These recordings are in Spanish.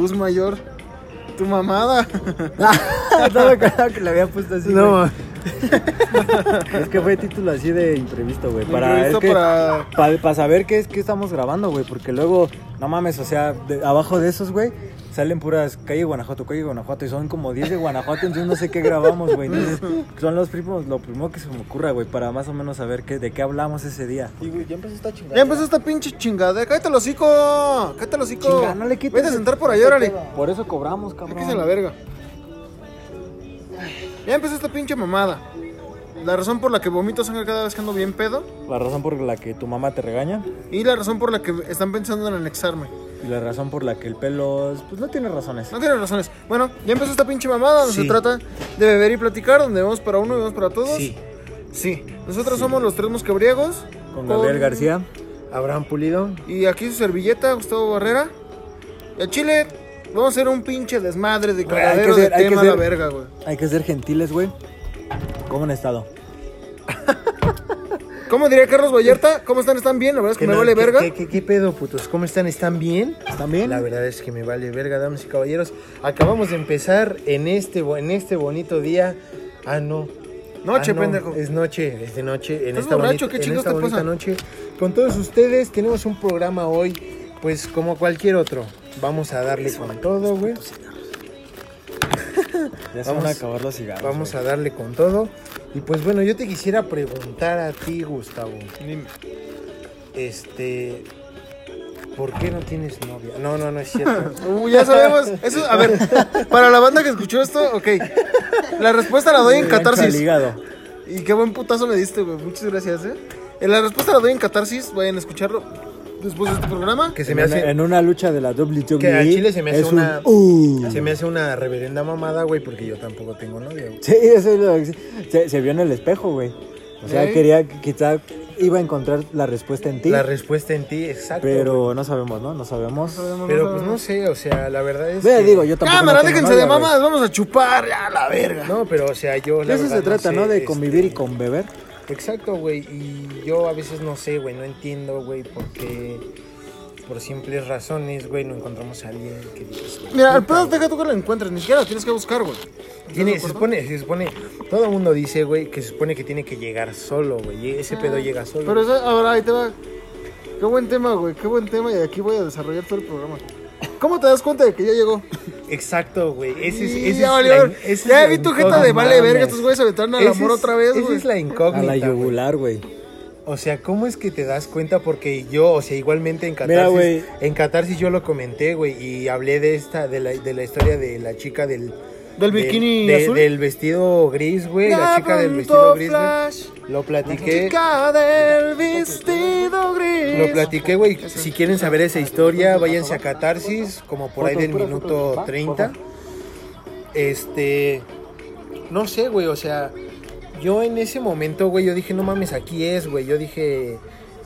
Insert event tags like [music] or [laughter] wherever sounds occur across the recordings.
luz mayor. Tu mamada. no me acordaba que le había puesto así. No, güey. es que fue título así de imprevisto, güey. Para, es que- para- pa- pa saber qué es que estamos grabando, güey. Porque luego, no mames, o sea, de- abajo de esos, güey, salen puras calle Guanajuato, calle Guanajuato. Y son como 10 de Guanajuato, entonces no sé qué grabamos, güey. Entonces, son los primos, lo primero que se me ocurra, güey, para más o menos saber qué, de qué hablamos ese día. Y, güey, ya empezó esta chingada. Ya empezó esta pinche chingada. Cállate el hocico. Cállate el hocico. Chinga, no le quites Vete a sentar por ahí, órale. Por eso cobramos, cabrón. Sáquese la verga. Ya empezó esta pinche mamada. La razón por la que vomito sangre cada vez que ando bien pedo. La razón por la que tu mamá te regaña Y la razón por la que están pensando en anexarme. Y la razón por la que el pelo, pues no tiene razones. No tiene razones. Bueno, ya empezó esta pinche mamada donde Sí. se trata de beber y platicar, donde vamos para uno y vamos para todos. Sí. Sí. Nosotros somos los tres mosquebriegos. Con Gabriel García. Abraham Pulido. Y aquí su servilleta, Gustavo Barrera. Y a Chile, vamos a hacer un pinche desmadre de cagadero de tema a la verga, güey. Hay que ser gentiles, güey. ¿Cómo han estado? [laughs] ¿Cómo diría Carlos Vallarta? ¿Cómo están? ¿Están bien? La verdad es que me no, vale ¿qué- verga. ¿qué, qué, qué pedo, putos? ¿Cómo están? ¿Están bien? ¿Están bien? La verdad es que me vale verga, damas y caballeros. Acabamos de empezar en este, bo- en este bonito día. Ah, no. Noche, Ah, no, pendejo. Es noche, es de noche. En ¿Estás esta borracho? bonita, ¿Qué en chingados esta te bonita pasa? noche. Con todos ustedes tenemos un programa hoy, pues como cualquier otro. Vamos a darle con todo, güey. [laughs] Ya se van a Vamos- acabar los cigarros. Vamos güey. a darle con todo. Y pues bueno, yo te quisiera preguntar a ti, Gustavo. Este. ¿Por qué no tienes novia? No, no, no es cierto. [laughs] Uh, ya sabemos. Eso, a ver, para la banda que escuchó esto, ok. La respuesta la doy en catarsis. hígado. Y qué buen putazo me diste, güey. Muchas gracias, eh. Eh, La respuesta la doy en catarsis. Vayan a escucharlo después de este programa. que se En me una- hace. En una lucha de la WWE. Que al chile se me hace un una. uh. Se me hace una reverenda mamada, güey, porque yo tampoco tengo novia, güey. Sí, eso es lo que- se, se vio en el espejo, güey. O sea, ¿Eh? quería, quizá iba a encontrar la respuesta en ti. La respuesta en ti, exacto. güey. pero no sabemos, ¿no? No sabemos. Pero pues no sé, o sea, la verdad es. Ve, que- digo, yo tampoco. Cámara, no déjense de mamadas. Vamos a chupar ya la verga. No, pero o sea, yo. De La eso se trata, sé, ¿no? De este, convivir y con beber. Exacto, güey. Y yo a veces no sé, güey, no entiendo, güey, porque por simples razones, güey, no encontramos a alguien que güey, Mira, el pedo deja tú que lo encuentres. Ni siquiera lo tienes que buscar, güey. Tiene, ¿Estás se supone, se supone, todo el mundo dice, güey, que se supone que tiene que llegar solo, güey. Ese pedo llega solo. Pero eso, ahora ahí te va. Qué buen tema, güey. Qué buen tema. Y aquí voy a desarrollar todo el programa. ¿Cómo te das cuenta de que ya llegó? Exacto, güey. Ese es, ese ya es valió. la- Ya, esa es la vi tu jeta de vale verga. Estos güeyes se aventaron al amor es- otra vez, Esa güey. es la A incógnita. la güey. yugular, güey. O sea, ¿cómo es que te das cuenta? Porque yo, o sea, igualmente en Mira, Catarsis, güey. en Catarsis yo lo comenté, güey, y hablé de esta, de la, de la historia de la chica del... ¿Del bikini de- azul? Del vestido gris, güey, la chica del vestido gris, Lo platiqué, Chica del vestido gris. lo platiqué, güey. Si quieren saber esa historia, váyanse a Catarsis, como por ahí del minuto 30. Este, no sé, güey, o sea, yo en ese momento, güey, yo dije, no mames, aquí es, güey. Yo dije,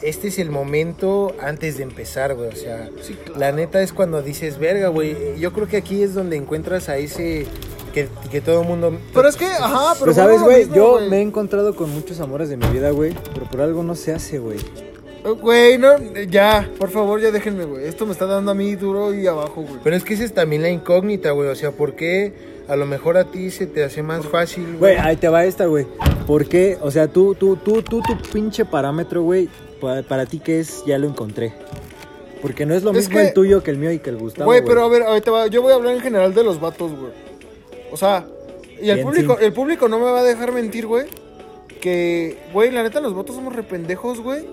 este es el momento antes de empezar, güey. O sea, la neta es cuando dices, verga, güey. Yo creo que aquí es donde encuentras a ese que, que todo el mundo. Pero es que, ajá, pero. Pero sabes, güey, yo güey. me he encontrado con muchos amores de mi vida, güey. Pero por algo no se hace, güey. Eh, Güey, no, ya, por favor, ya déjenme, güey. Esto me está dando a mí duro y abajo, güey. Pero es que esa es también la incógnita, güey. O sea, ¿por qué a lo mejor a ti se te hace más fácil, Güey, ahí te va esta, güey. ¿Por qué? O sea, tú, tú, tú, tú, tu pinche parámetro, güey, pa- para, ti que es, ya lo encontré. Porque no es lo Es mismo que- el tuyo que el mío y que el Gustavo. Güey, pero a ver, ahorita va. Yo voy a hablar en general de los vatos, güey. O sea, y el Bien, público, sí. el público no me va a dejar mentir, güey. Que, güey, la neta, los vatos somos rependejos, güey.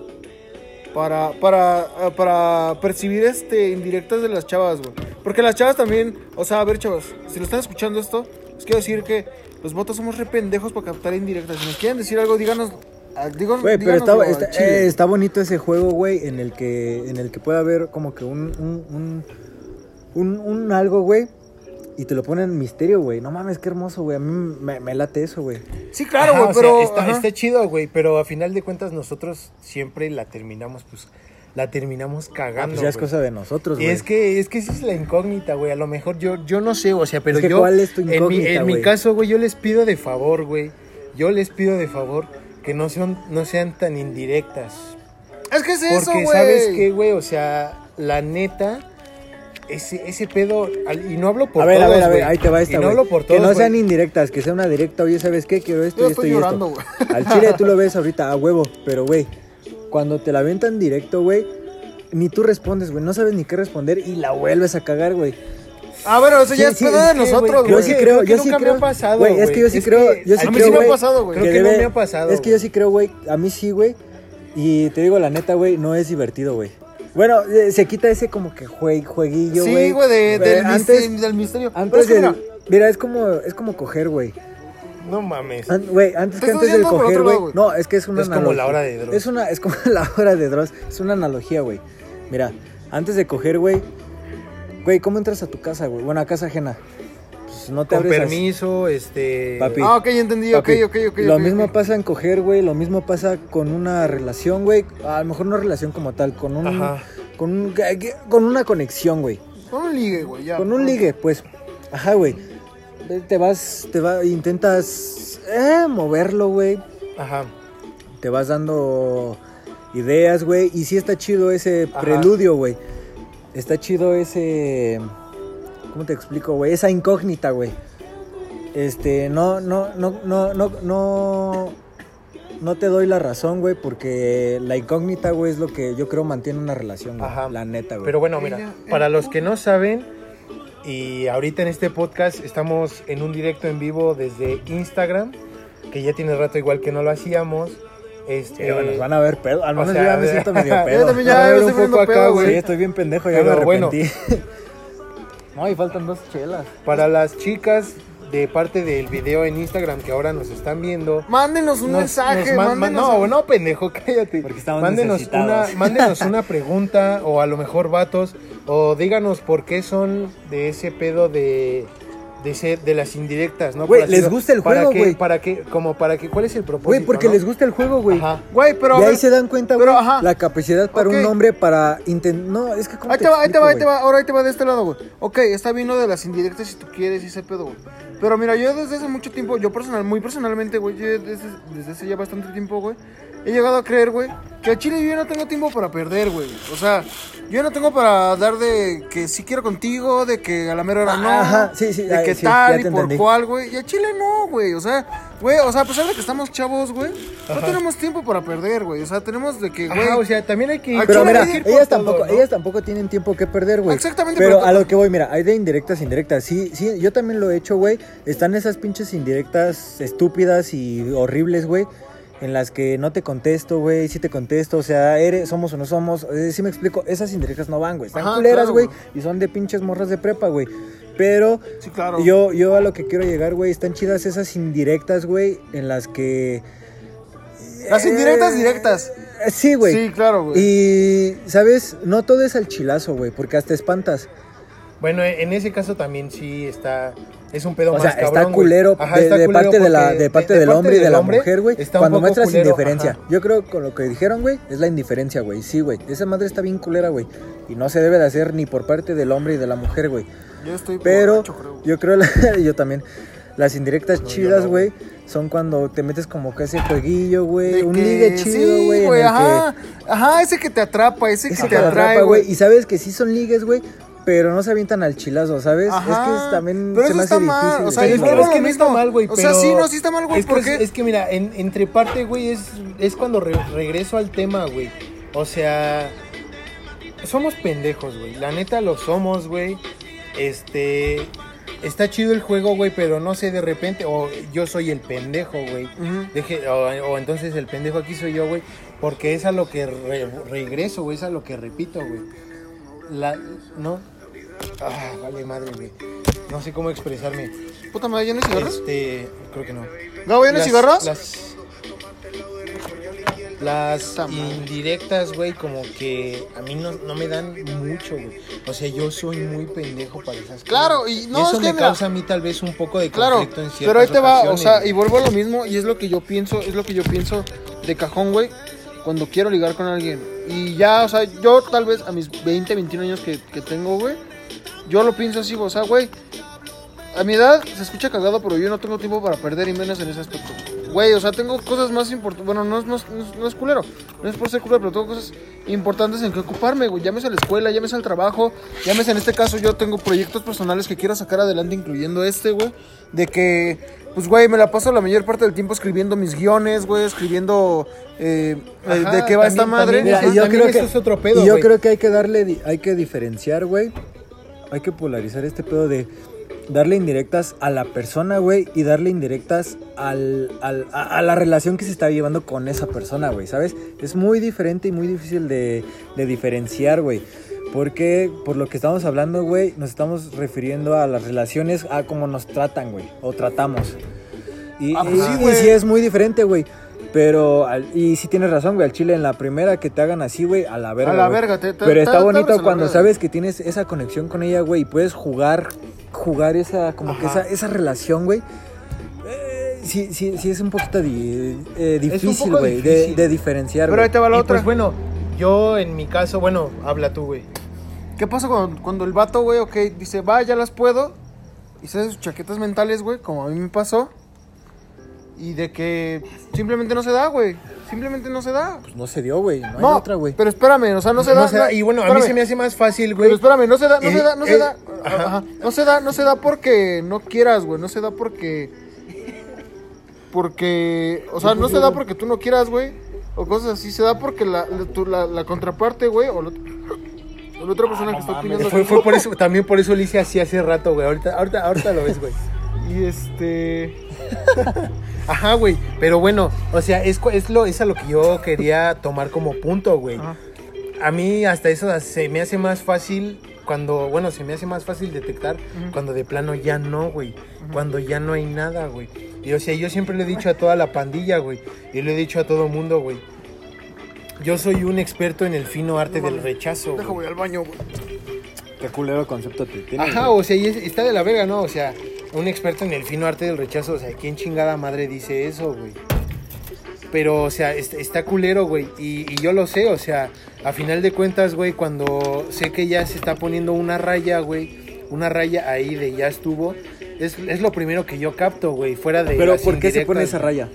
Para, para, ah, para percibir este indirectas de las chavas, güey. Porque las chavas también, o sea, a ver, chavas, si lo están escuchando esto, les quiero decir que los vatos somos rependejos para captar indirectas. Si nos quieren decir algo, díganos. ah, díganos Güey, pero está, eh, está bonito ese juego, güey, en el que en el que puede haber como que un un, un, un, un algo, güey, y te lo ponen en misterio, güey. No mames, qué hermoso, güey. A mí me, me late eso, güey. Sí, claro, güey, o sea, pero. está, chido, güey, pero a final de cuentas nosotros siempre la terminamos, pues, la terminamos Ah, cagando. pues ya es cosa de nosotros, Y güey. es que, es que esa es la incógnita, güey. A lo mejor yo, yo no sé, o sea, pero Es que yo. ¿cuál es tu en mi, incógnita, en mi caso, güey, yo les pido de favor, güey. Yo les pido de favor que no sean, no sean tan indirectas. Es que es eso, Porque, güey. ¿sabes qué, güey? O sea, la neta. Ese, ese pedo, y no hablo por a ver, todos, a ver, a ver, ahí te va Y esta, no güey. hablo por Que todos, no güey. sean indirectas, que sea una directa. Oye, ¿sabes qué? Quiero esto Yo y esto estoy y llorando, esto. Al chile tú lo ves [laughs] ahorita a huevo, pero güey, cuando te la aventan directo, güey, ni tú respondes, güey, no sabes ni qué responder y la vuelves a cagar, güey. Ah, bueno, eso ya Sí, es sí, pedo de que, nosotros, güey, Yo sí que- creo, creo que yo sí nunca me creo. ha pasado, güey, es que yo sí Es creo, que yo a mí creo, sí me ha pasado, güey. Creo que no me ha pasado, Es que yo sí creo, güey, a mí sí, güey, y te digo la neta, güey, no es divertido, güey. Bueno, eh, se quita ese como que jue- jueguillo, güey. Sí, güey, de, del, antes, misterio, del misterio. Antes del, mira, mira, es como, es como coger, güey. No mames. An- antes Te que antes del coger, güey. No, es que es una Es como la hora de Dross. Es una, es como [laughs] la hora de Dross. Es una analogía, güey. Mira, antes de coger, güey. Güey, ¿cómo entras a tu casa, güey? Bueno, a casa ajena. Pues no te Con abres así. permiso, este... Papi. Ah, ok, ya entendí, ok, Papi, ok, ok. Lo ok, mismo ok. pasa en coger, güey. Lo mismo pasa con una relación, güey. A lo mejor no relación como tal, con un. Ajá. Con, un, con una conexión, güey. Con un ligue, güey, ya. Con un ligue, pues. Ajá, güey. Te vas, te va, intentas eh, moverlo, güey. Ajá. Te vas dando ideas, güey. Y sí está chido ese Ajá. preludio, güey. Está chido ese. ¿Cómo te explico, güey? Esa incógnita, güey. Este, no, no, no, no, no, no. No te doy la razón, güey, porque la incógnita, güey, es lo que yo creo mantiene una relación, güey. Ajá. La neta, güey. Pero bueno, mira, para los que no saben, y ahorita en este podcast estamos en un directo en vivo desde Instagram, que ya tiene rato igual que no lo hacíamos. Este, Sí, güey, nos van a ver pedo. Al o menos sea, yo ya me siento medio [laughs] yo pedo. también ya me estoy un poniendo poco acá, pedo, Sí, güey. estoy bien pendejo, ya Pero me bueno. [laughs] no, y faltan dos chelas. Para las chicas de parte del video en Instagram que ahora nos están viendo, Mándenos un nos- mensaje, nos man- mándenos no, un- no, pendejo, [laughs] cállate. Porque estamos mándenos una, mándenos [laughs] una pregunta o a lo mejor vatos o díganos por qué son de ese pedo de de, ese- de las indirectas, ¿no? Güey, les decirlo. gusta el ¿Para juego, qué- güey. Para que, como para que, ¿cuál es el propósito? Güey, porque no? les gusta el juego, güey. Ajá. Güey, pero. y ahí se dan cuenta, güey, la capacidad para un hombre para intentar... No, es que... ¿cómo Ahí te va, ahí te va, ahí te va. Ahora ahí te va de este lado, güey. Ok, está bien lo de las indirectas si tú quieres y ese pedo, güey. Pero mira, yo desde hace mucho tiempo, yo personal, muy personalmente, güey, yo desde, desde hace ya bastante tiempo, güey, he llegado a creer, güey, que a Chile yo no tengo tiempo para perder, güey. O sea, yo no tengo para dar de que sí quiero contigo, de que a la mera hora no. Ajá, sí, sí, De que sí, ya tal te y por entendí. cuál, güey. Y a Chile no, güey. O sea, güey, o sea, a pesar de que estamos chavos, güey, no tenemos tiempo para perder, güey. O sea, tenemos de que, güey. Ajá, o sea, también hay que Aquí Pero mira, ir ellas todo, tampoco, ¿no? ellas tampoco tienen tiempo que perder, güey. Exactamente, Pero pero- a lo que voy, mira, hay de indirectas, indirectas. Sí, sí, yo también lo he hecho, güey. Están esas pinches indirectas estúpidas y horribles, güey. En las que no te contesto, güey, sí te contesto, o sea, eres, somos o no somos, eh, sí me explico, esas indirectas no van, güey, están Ajá, culeras, güey. y son de pinches morras de prepa, güey. Pero Sí, claro. yo, yo a lo que quiero llegar, güey, están chidas esas indirectas, güey, en las que... Las indirectas Eh, directas. eh, Sí, güey. Sí, claro, güey. Y, ¿sabes? No todo es al chilazo, güey, porque hasta espantas. Bueno, en ese caso también sí está. Es un pedo O más sea, cabrón, está culero Ajá, de, está de culero parte de la de parte del hombre y de la hombre mujer, güey. está un Cuando poco muestras culero, indiferencia. ajá. Yo creo con lo que dijeron, güey, es la indiferencia, güey. Sí, güey. Esa madre está bien culera, güey. Y no se debe de hacer ni por parte del hombre y de la mujer, güey. Yo estoy Pero borracho, creo. yo creo, la- [laughs] yo también. Las indirectas No, chidas, no, güey, son cuando te metes como que ese jueguillo, güey. Un que- ligue chido, sí, güey. que- ajá. Ajá, ese que te atrapa, ese, Ese que que te atrapa, güey. güey. Y sabes que sí son ligues, güey. Pero no se avientan al chilazo, ¿sabes? Ajá, es que es- también pero se eso me hace está mal, difícil. o sea, Pero es que, es que no está mal, güey. O sea, sí, no, sí está mal, güey, Es que, ¿por qué? es que mira, en- entre parte, güey, es, es cuando re- regreso al tema, güey. O sea, somos pendejos, güey. La neta lo somos, güey. Este. Está chido el juego, güey, pero no sé, de repente. O yo soy el pendejo, güey. O, o entonces el pendejo aquí soy yo, güey. Porque es a lo que re- regreso, güey. Es a lo que repito, güey. La. No. Ah, vale madre, güey. No sé cómo expresarme. Puta madre, ¿ya no hay cigarros? Este. Creo que no. ¿Gabo, ya no hay Las- cigarros? Las. Las Puta madre. indirectas, güey, como que a mí no, no me dan mucho, güey. O sea, yo soy muy pendejo para esas cosas. Claro, y no, eso es que me mira- causa a mí tal vez un poco de Claro, conflicto en ciertas pero ahí te va, o ocasiones, sea, y vuelvo a lo mismo, y es lo que yo pienso, es lo que yo pienso de cajón, güey, cuando quiero ligar con alguien. Y ya, o sea, yo tal vez a mis 20, 21 años que, que tengo, güey, yo lo pienso así, o sea, güey, a mi edad se escucha cagado, pero yo no tengo tiempo para perder y menos en ese aspecto. güey. o sea, tengo cosas más importantes. Bueno, no, es- no, es- no es- no es culero. No es por ser culero, pero tengo cosas importantes en que ocuparme, güey. Llámese a la escuela, llámese al trabajo. Llámese en este caso, yo tengo proyectos personales que quiero sacar adelante, incluyendo este, güey. De que, pues, güey, me la paso la mayor parte del tiempo escribiendo mis guiones, güey, escribiendo eh, eh, Ajá, de qué va esta madre. también Mira, Eso- y yo creo que eso es otro pedo, y yo creo que hay que darle di- hay que diferenciar, güey. Hay que polarizar este pedo de darle indirectas a la persona, güey, y darle indirectas al, al- a, a la relación que se está llevando con esa persona, güey, ¿sabes? Es muy diferente y muy difícil de, de diferenciar, güey. Porque por lo que estamos hablando, güey, nos estamos refiriendo a las relaciones, a cómo nos tratan, güey, o tratamos. Y, Ah, pues y- sí, y güey. sí es muy diferente, güey. Pero, al- y sí tienes razón, güey, al chile en la primera que te hagan así, güey, a la verga. A la güey. verga, te- te- Pero está te bonito cuando sabes que tienes esa conexión con ella, güey, y puedes jugar, jugar esa, como que esa, esa relación, güey. Eh, sí, sí, sí es un poquito di- eh, difícil, poco güey, de, difícil. de diferenciar, Pero ahí te va la Y otra. pues bueno, yo en mi caso, bueno, habla tú, güey. ¿Qué pasa cuando, cuando el vato, güey, ok, dice, va, ya las puedo? Y se sus chaquetas mentales, güey, como a mí me pasó. Y de que simplemente no se da, güey. Simplemente no se da. Pues no se dio, güey, no, hay No, otra, güey. pero espérame, o sea, no se da. No se da, no- y bueno, a mí espérame, se me hace más fácil, güey. Pero espérame, no se da, no Eh, se da, no se eh, da. ajá. Ajá. No se da, no se da porque no quieras, güey. No se da porque. Porque. O sea, no se da porque tú no quieras, güey. O cosas así. Se da porque la, la, tu- la- la contraparte, güey. O, la- o la otra persona que está opinando. Fue, fue por eso, también por eso lo hice así hace rato, güey. Ahorita, ahorita, ahorita lo ves, güey. Y este. Ajá, güey. Pero bueno, o sea, es, es, lo, es a lo que yo quería tomar como punto, güey. Ajá. A mí hasta eso se me hace más fácil cuando, bueno, se me hace más fácil detectar cuando de plano ya no, güey. Cuando ya no hay nada, güey. Y o sea, yo siempre le he dicho a toda la pandilla, güey. Y le he dicho a todo mundo, güey. Yo soy un experto en el fino arte del rechazo. Deja, güey. voy al baño, güey. Qué culero concepto te tienes, Ajá, güey. o sea, y es- está de la verga, ¿no? O sea, un experto en el fino arte del rechazo, o sea, ¿quién chingada madre dice eso, güey? Pero, o sea, est- está culero, güey, y, y yo lo sé, o sea, a final de cuentas, güey, cuando sé que ya se está poniendo una raya, güey, una raya ahí de ya estuvo, es, es lo primero que yo capto, güey, fuera de... Pero ¿por qué se pone esa raya?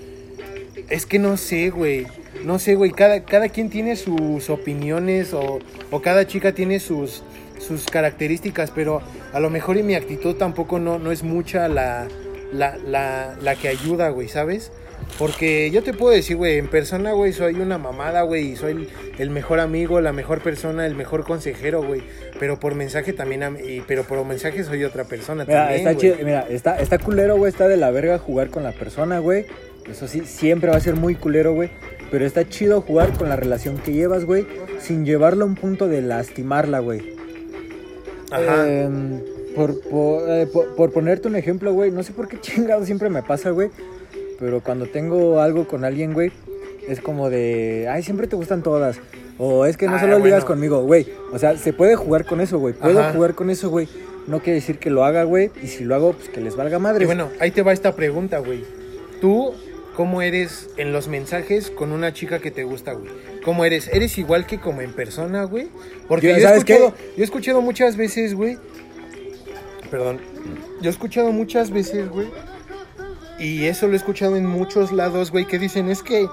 es que no sé, güey. No sé, güey. Cada, cada quien tiene sus opiniones o, o cada chica tiene sus, sus características, pero a lo mejor y mi actitud tampoco no, no es mucha la, la, la, la que ayuda, güey, ¿sabes? Porque yo te puedo decir, güey, en persona, güey, soy una mamada, güey, y soy el, el mejor amigo, la mejor persona, el mejor consejero, güey. Pero por mensaje también, am- y, pero por mensaje soy otra persona Mira, también, está chido, mira, está, está culero, güey, está de la verga jugar con la persona, güey. Eso sí, siempre va a ser muy culero, güey. Pero está chido jugar con la relación que llevas, güey, sin llevarlo a un punto de lastimarla, güey. Ajá. Em, por, por, eh, por- por ponerte un ejemplo, güey, no sé por qué [laughs] chingado siempre me pasa, güey. Pero cuando tengo algo con alguien, güey, es como de, ay, siempre te gustan todas. O es que no Ah, solo ligas bueno. conmigo, güey. O sea, se puede jugar con eso, güey. Puedo Ajá. jugar con eso, güey. No quiere decir que lo haga, güey. Y si lo hago, pues que les valga madre. Y bueno, ahí te va esta pregunta, güey. ¿Tú cómo eres en los mensajes con una chica que te gusta, güey? ¿Cómo eres? ¿Eres igual que como en persona, güey? Porque Yo- yo, he escuchado, yo he escuchado muchas veces, güey. Perdón. Yo he escuchado muchas veces, güey. Y eso lo he escuchado en muchos lados, güey, que dicen es que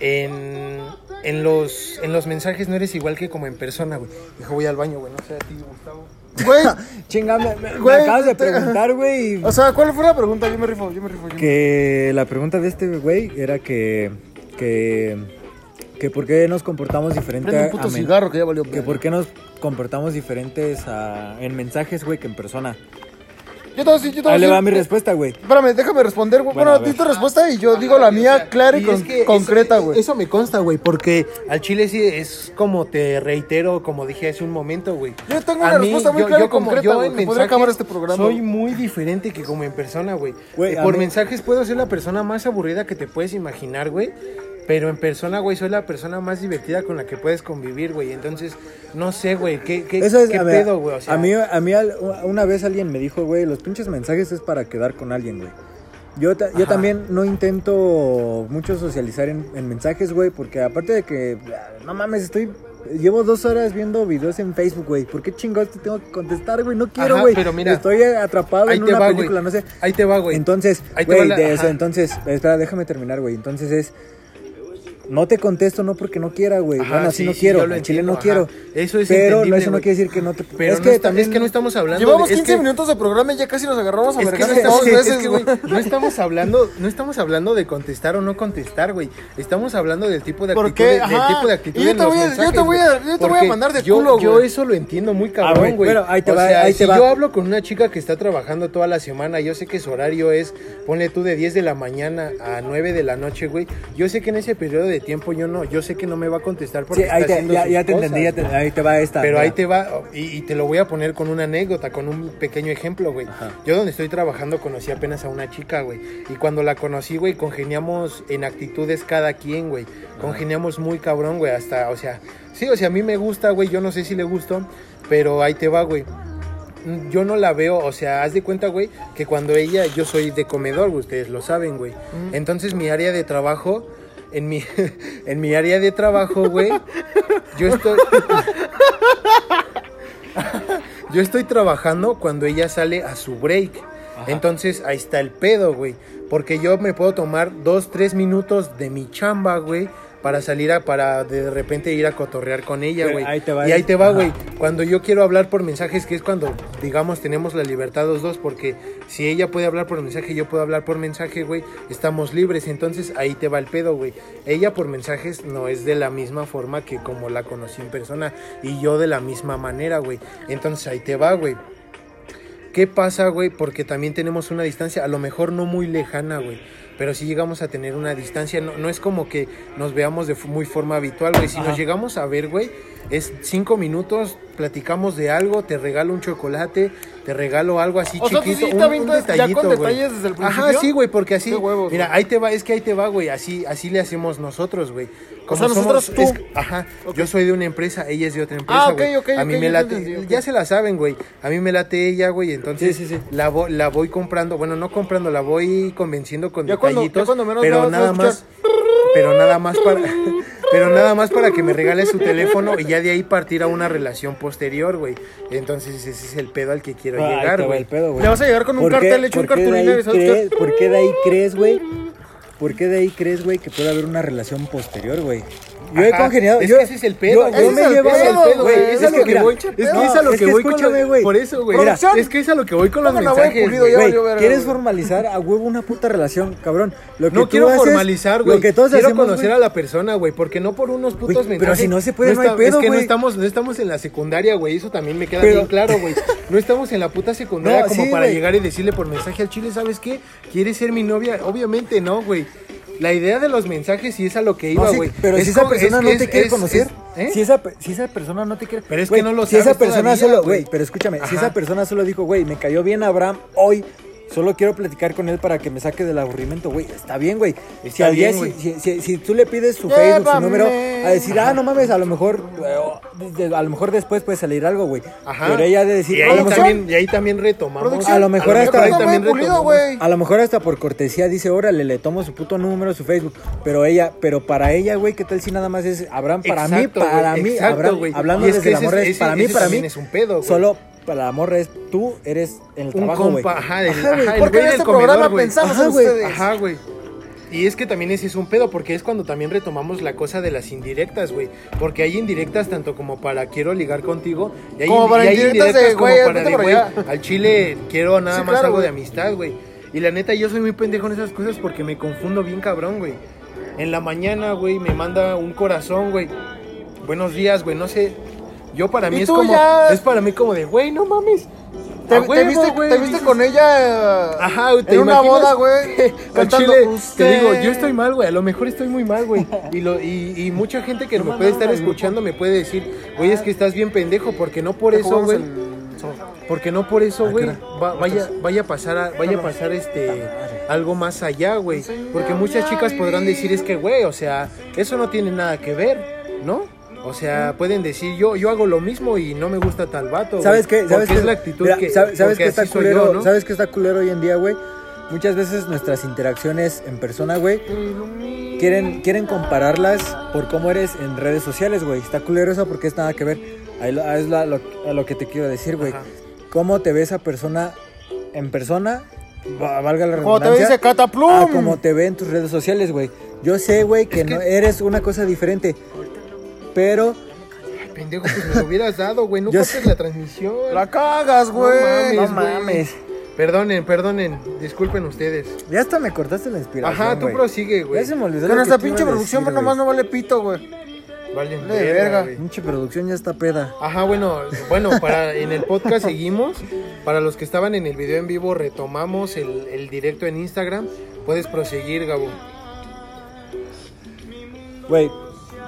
en, en, los, en los mensajes no eres igual que como en persona, güey. Dijo, voy al baño, güey, no sé a ti, Gustavo. Güey. [laughs] Chinga, me, me- me Güey, acabas de preguntar, güey. O sea, ¿cuál fue la pregunta? Yo me rifo, yo me rifo. yo me- Que la pregunta de este güey era que. que. Que por qué nos comportamos diferente a cigarro que ya valió. Que verga. por qué nos comportamos diferentes a- en mensajes, güey, que en persona. Yo te voy a decir, yo te voy a Ahí le decir- va mi respuesta, güey. Espérame, déjame responder, güey. Bueno, Bueno, a ver. di tu respuesta y yo digo la mía clara y, Y con- es que concreta, güey. Eso, me consta, güey, porque al chile sí es como te reitero, como dije hace un momento, güey. Yo tengo A una mí, respuesta muy yo- clara yo y como- concreta, güey, en que podría mensajes acabar este programa, Soy güey. muy diferente que como en persona, güey. Güey, Eh, a Por mí- mensajes puedo ser la persona más aburrida que te puedes imaginar, güey. Pero en persona, güey, soy la persona más divertida con la que puedes convivir, güey. Entonces, no sé, güey, ¿qué, qué, Eso es, qué a ver, pedo, güey? O sea, a mí, a mí una vez alguien me dijo, güey, los pinches mensajes es para quedar con alguien, güey. Yo, ta- yo también no intento mucho socializar en, en mensajes, güey, porque aparte de que, no mames, estoy Llevo dos horas viendo videos en Facebook, güey. ¿Por qué chingados te tengo que contestar, güey? No quiero, güey. pero mira, Estoy atrapado en una va, película, no sé. Ahí te va, güey. Entonces, güey, la- de eso, entonces, espera, déjame terminar, güey. Entonces es, no te contesto no porque no quiera, güey. Ajá, bueno, así sí, no sí, quiero, yo lo al chile entiendo, no quiero. Eso es Pero no, eso no quiere decir que no te... Pero es no que está- también... es que no estamos hablando Llevamos de, es 15 que- minutos de programa y ya casi nos agarramos a Es que, no estamos, dos es veces, que, güey. güey, [laughs] no estamos hablando, no estamos hablando de contestar o no contestar, güey. Estamos hablando del tipo de ¿Por actitud, qué? del Ajá. tipo de actitud Y yo en te los voy a- yo te mensajes, voy a- güey. yo te voy a Porque mandar de yo, culo, Yo güey. eso lo entiendo muy Ah, cabrón, güey, bueno, ahí te o va, sea, ahí si te va. yo hablo con una chica que está trabajando toda la semana, yo sé que su horario es, ponle tú de 10 de la mañana a 9 de la noche, güey. Yo sé que en ese periodo de tiempo yo no, yo sé que no me va a contestar porque Sí, ahí está te, haciendo ya, sus ya te cosas, entendí, ya te- güey. ahí te va esta. Pero mira. ahí te va, y, y te lo voy a poner con una anécdota, con un pequeño ejemplo, güey. Ajá. Yo donde estoy trabajando conocí apenas a una chica, güey. Y cuando la conocí, güey, congeniamos en actitudes cada quien, güey. Congeniamos muy cabrón, güey. Hasta, o sea, sí, o sea, a mí me gusta, güey. Yo no sé si le gustó, pero ahí te va, güey. Yo no la veo, o sea, haz de cuenta, güey, que cuando ella, yo soy de comedor, ustedes lo saben, güey. Entonces mi área de trabajo, en mi, [laughs] en mi área de trabajo, güey, yo estoy... [laughs] Yo estoy trabajando cuando ella sale a su break. Entonces ahí está el pedo, güey. Porque yo me puedo tomar dos, tres minutos de mi chamba, güey. Para salir a, para de repente ir a cotorrear con ella, güey. ahí te va y ahí te va, güey. Cuando yo quiero hablar por mensajes, que es cuando, digamos, tenemos la libertad los dos, porque si ella puede hablar por mensaje, yo puedo hablar por mensaje, güey, estamos libres. Entonces ahí te va el pedo, güey. Ella por mensajes no es de la misma forma que como la conocí en persona, y yo de la misma manera, güey. Entonces ahí te va, güey. ¿Qué pasa, güey? Porque también tenemos una distancia, a lo mejor no muy lejana, güey. Pero sí llegamos a tener una distancia. No, no es como que nos veamos de muy forma habitual, güey. Si Ajá. nos llegamos a ver, güey, es cinco minutos, platicamos de algo, te regalo un chocolate, te regalo algo así O sea, chiquito. sí un, un avientas ya detallito, con detalles desde el Ajá, principio. sí, güey, porque así. Huevos, mira, güey. ahí te va, es que ahí te va, güey. Así, así le hacemos nosotros, güey. Como sea, nosotros tú. es- ajá, yo soy de una empresa, ella es de otra empresa. Ah, ok, güey. ok, A mí me late, entendí, ya se la saben, güey. A mí me late ella, güey, entonces Sí, sí, sí. La, voy, la voy comprando, bueno, no comprando, la voy convenciendo con Ya cuando- detallitos, ya cuando menos pero nada más, pero nada más para, [laughs] pero nada más para que me regale su teléfono y ya de ahí partir a una relación posterior, güey. Entonces ese es el pedo al que quiero Ah, llegar, güey. Le vas a llegar con un ¿Por qué- cartel hecho un de cartulina, crees- ¿Por qué de ahí crees, güey? ¿Por qué de ahí crees, güey, que puede haber una relación posterior, güey? Yo he congeniado. es yo, que ese es el pedo, Yo, güey. yo me el llevado pedo, güey. güey. Es Es que pinche es que es a lo que que voy con escúchame, güey. por eso, güey. Mira, es que es a lo que voy con los güey, mensajes, pulido, güey. Güey, ¿quieres güey. formalizar a huevo una puta relación, cabrón? Lo que No tú quiero haces- formalizar, güey. Lo que todos quiero hacemos, conocer güey, a la persona, güey, porque no por unos putos Güey, mensajes. pero si no se puede, no hay pedo, Es que no güey. estamos, no estamos en la secundaria, güey. Eso también me queda bien claro, güey. [laughs] No estamos en la puta secundaria No, como para güey. llegar y decirle por mensaje al chile, ¿sabes qué? ¿Quieres ser mi novia? Obviamente no, güey. La idea de los mensajes sí es a lo que No, iba, sí, güey. pero Es si esa persona es- no es- te quiere es- conocer, es- ¿eh? si, esa, si esa persona no te quiere Pero es güey, que no lo Si esa persona todavía, solo, güey. pero escúchame, si Ajá. esa persona solo dijo, güey, me cayó bien Abraham hoy, solo quiero platicar con él para que me saque del aburrimiento, güey, está bien, güey. Si, Está al día- bien, si, si, si- si tú le pides su Facebook, su número, a decir, ah, no mames, a lo mejor, eh, a lo mejor después puede salir algo, güey. Ajá. Pero ella de decir, y ahí, también, y ahí también retomamos. A lo mejor hasta- ahí también pulido. A lo mejor hasta por cortesía dice, órale, le tomo su puto número, su Facebook. Pero ella, pero para ella, güey, ¿qué tal si nada más es Abraham? Para mí, Exacto, para mí, exacto, Abraham, güey. hablando desde ese- morra, es ese- para mí, para mí, es un pedo, solo la morra es tú eres el trabajo, compa, ajá, del- Ajá, güey, ajá, el Porque güey en este comedor, programa güey. pensamos Ajá, en güey. ustedes. Ajá, güey. Y es que también ese es un pedo, porque es cuando también retomamos la cosa de las indirectas, güey. Porque hay indirectas tanto como para quiero ligar contigo, y hay, Como para y hay indirectas de, como güey, para de, güey, al chile quiero nada Sí, más claro, algo de amistad, güey. Y la neta, yo soy muy pendejo en esas cosas porque me confundo bien cabrón, güey. En la mañana, güey, me manda un corazón, güey. Buenos días, güey, no sé. Yo para mí es como, ya- es para mí como de, güey, no mames. ¿Te, viste, güey, te viste dices- con ella Ajá, ¿te en una boda, güey? [laughs] Cantando, chile, te digo, yo estoy mal, güey. A lo mejor estoy muy mal, güey. Y, lo, y, y mucha gente que me puede estar escuchando me puede decir, güey, es que estás bien pendejo, porque no por eso, güey. Porque no por eso, ¿A qué güey, va- vaya, vaya a pasar, a- vaya a pasar este algo más allá, güey. Porque muchas chicas podrán decir es que, güey, o sea, eso no tiene nada que ver, ¿no? O sea, pueden decir yo, yo hago lo mismo y no me gusta tal vato. ¿Sabes qué? ¿Sabes qué? es la actitud Mira, que, ¿sabes, sabes qué está culero? yo, ¿no? ¿Sabes qué está culero hoy en día, güey? muchas veces nuestras interacciones en persona, güey, quieren, quieren compararlas por cómo eres en redes sociales, güey. Está culero eso porque es nada que ver. Ahí lo- es la- lo, a lo que te quiero decir, güey. ¿Cómo te ve esa persona en persona? Va- Valga la Como te redundancia. dice Cataplum. a como te ve en tus redes sociales, güey. Yo sé, güey, que, no eres una cosa diferente. Pero Ay, pendejo, pues me lo hubieras dado, güey. No [laughs] Yo cortes sé. la transmisión. La cagas, güey. mames. no mames. Perdonen, perdonen. Disculpen ustedes. Ya hasta me cortaste la inspiración. Ajá, tú güey. prosigue, güey. Ya se me olvidó. Te iba pinche producción decir, nomás güey. no vale pito, güey. Vale, De verga. güey. Pinche producción ya está peda. Ajá, bueno, bueno, para en el podcast seguimos. Para los que estaban en el video en vivo, retomamos el, el directo en Instagram. Puedes proseguir, Gabo. Güey,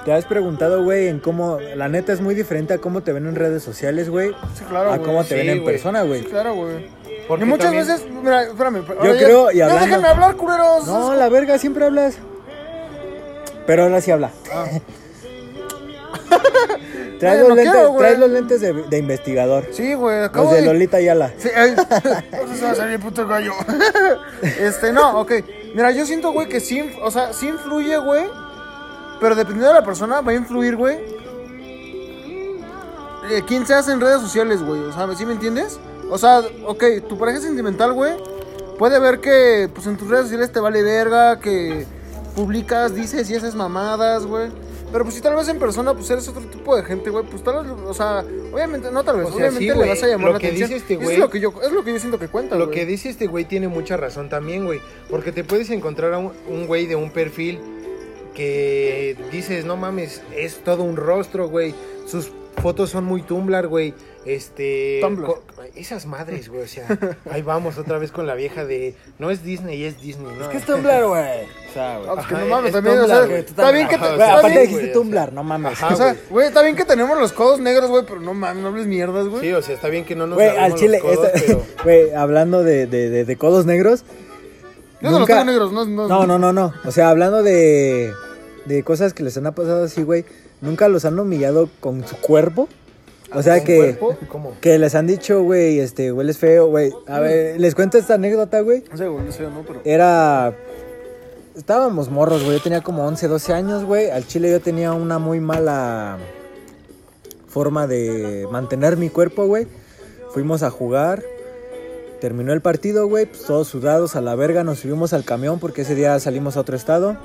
¿te has preguntado, güey, en cómo... La neta es muy diferente a cómo te ven en redes sociales, güey. Sí, claro, A güey. cómo te Sí, ven en güey. persona, güey. Sí, claro, güey. Porque Y muchas también- veces, mira, espérame. ahora ya- creo, y ya hablando- déjenme hablar, culeros. No, la verga, siempre hablas. Pero ahora sí habla. [laughs] traes, Güey, los no lentes, quiero, güey. traes los lentes de, de investigador. Sí, güey, acabo Los de. Lolita Ayala. Sí, [laughs] ay, se va a salir puto gallo. [laughs] este, no, ok. Mira, yo siento, güey, que sí, o sea, sí influye, güey. Pero dependiendo de la persona, va a influir, güey. eh, quién se hace en redes sociales, güey. O sea, ¿sí me entiendes? O sea, ok, tu pareja sentimental, güey. Puede ver que, pues en tus redes sociales te vale verga, que publicas, dices y haces mamadas, güey. Pero pues si tal vez en persona, pues eres otro tipo de gente, güey. Pues tal vez, o sea, obviamente, no tal vez, O sea, obviamente sí, le vas a llamar lo la que atención. este Es lo que yo, es lo que yo siento que cuenta, Lo que dice este güey tiene mucha razón también, güey. Porque te puedes encontrar a un güey de un perfil que dices, no mames, es todo un rostro, güey. Sus fotos son muy Tumblr, güey. Este. Tumblr. esas madres, güey. O sea, ahí vamos otra vez con la vieja de. No es Disney, es Disney, ¿no? ¿Qué es Tumblr, güey? O sea, güey. Ah, pues que no mames, es también, o Tumblr, sea, güey, está bien que te, Güey, aparte bien, dijiste güey, o Tumblr, no mames. Ajá, o sea, güey. güey, está bien que tenemos los codos negros, güey, pero no mames, no hables mierdas, güey. Sí, o sea, está bien que no nos Güey, al chile, los codos, esta- pero- [laughs] güey, hablando de, de, de, de codos negros. Yo no los nunca- tengo negros, no, no. No, no, no, no. O sea, hablando de, de cosas que les han pasado así, güey. Nunca los han humillado con su cuerpo. O sea ¿Con que, cuerpo? ¿Cómo? que les han dicho, güey, este, hueles feo, güey. A ver, les cuento esta anécdota, güey. No sé, güey, no sé, no, pero. Era. Estábamos morros, güey. Yo tenía como 11, 12 años, güey. Al chile yo tenía una muy mala forma de mantener mi cuerpo, güey. Fuimos a jugar. Terminó el partido, güey. Pues todos sudados a la verga. Nos subimos al camión porque ese día salimos a otro estado.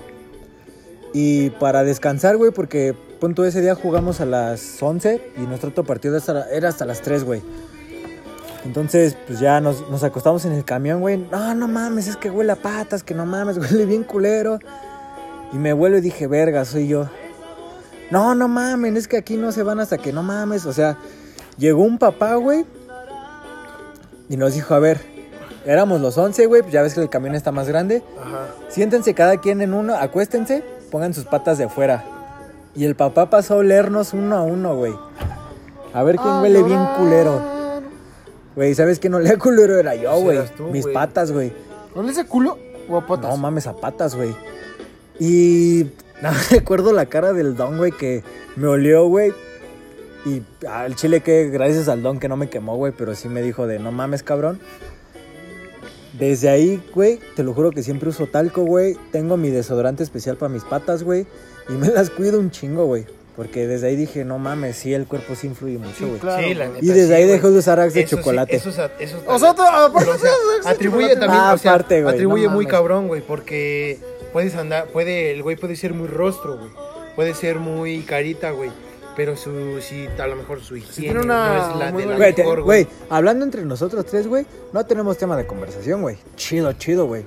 Y para descansar, güey, porque punto ese día jugamos a las 11 y nuestro otro partido era hasta las 3, güey. Entonces, pues ya nos, nos acostamos en el camión, güey. No, no mames, es que huele a patas, que no mames, [laughs] huele bien culero. Y me vuelvo y dije, verga, soy yo. No, no mames, es que aquí no se van hasta que no mames. O sea, llegó un papá, güey. Y nos dijo, a ver, éramos los 11, güey, pues ya ves que el camión está más grande. Ajá. Siéntense cada quien en uno, acuéstense, pongan sus patas de fuera. Y el papá pasó a olernos uno a uno, güey. A ver quién A huele bien culero. Güey, ¿sabes quién olía culero? Era yo, güey. Mis güey. patas, güey. ¿No le dice culo o a patas? No mames, a patas, güey. Y [laughs] no recuerdo la cara del don, güey, que me olió, güey. Y al chile que gracias al don que no me quemó, güey, pero sí me dijo de no mames, cabrón. Desde ahí, güey, te lo juro que siempre uso talco, güey. Tengo mi desodorante especial para mis patas, güey. Y me [laughs] las cuido un chingo, güey. Porque desde ahí dije, no mames, sí, el cuerpo sí influye mucho, Sí, güey. claro. Sí, la güey. neta, Y desde sí, ahí dejó de usar Axe de sí, chocolate. eso es eso es O sea, aparte [laughs] o sea, atribuye también, Ah, o sea, aparte, güey, atribuye no muy mames. cabrón, güey, porque puedes andar, puede, el güey puede ser muy rostro, güey, puede ser muy carita, güey, pero su, si a lo mejor su higiene tiene una no es la muy de la buena- Güey, mejor, güey, hablando entre nosotros tres, güey, no tenemos tema de conversación, güey. Chido, chido, güey.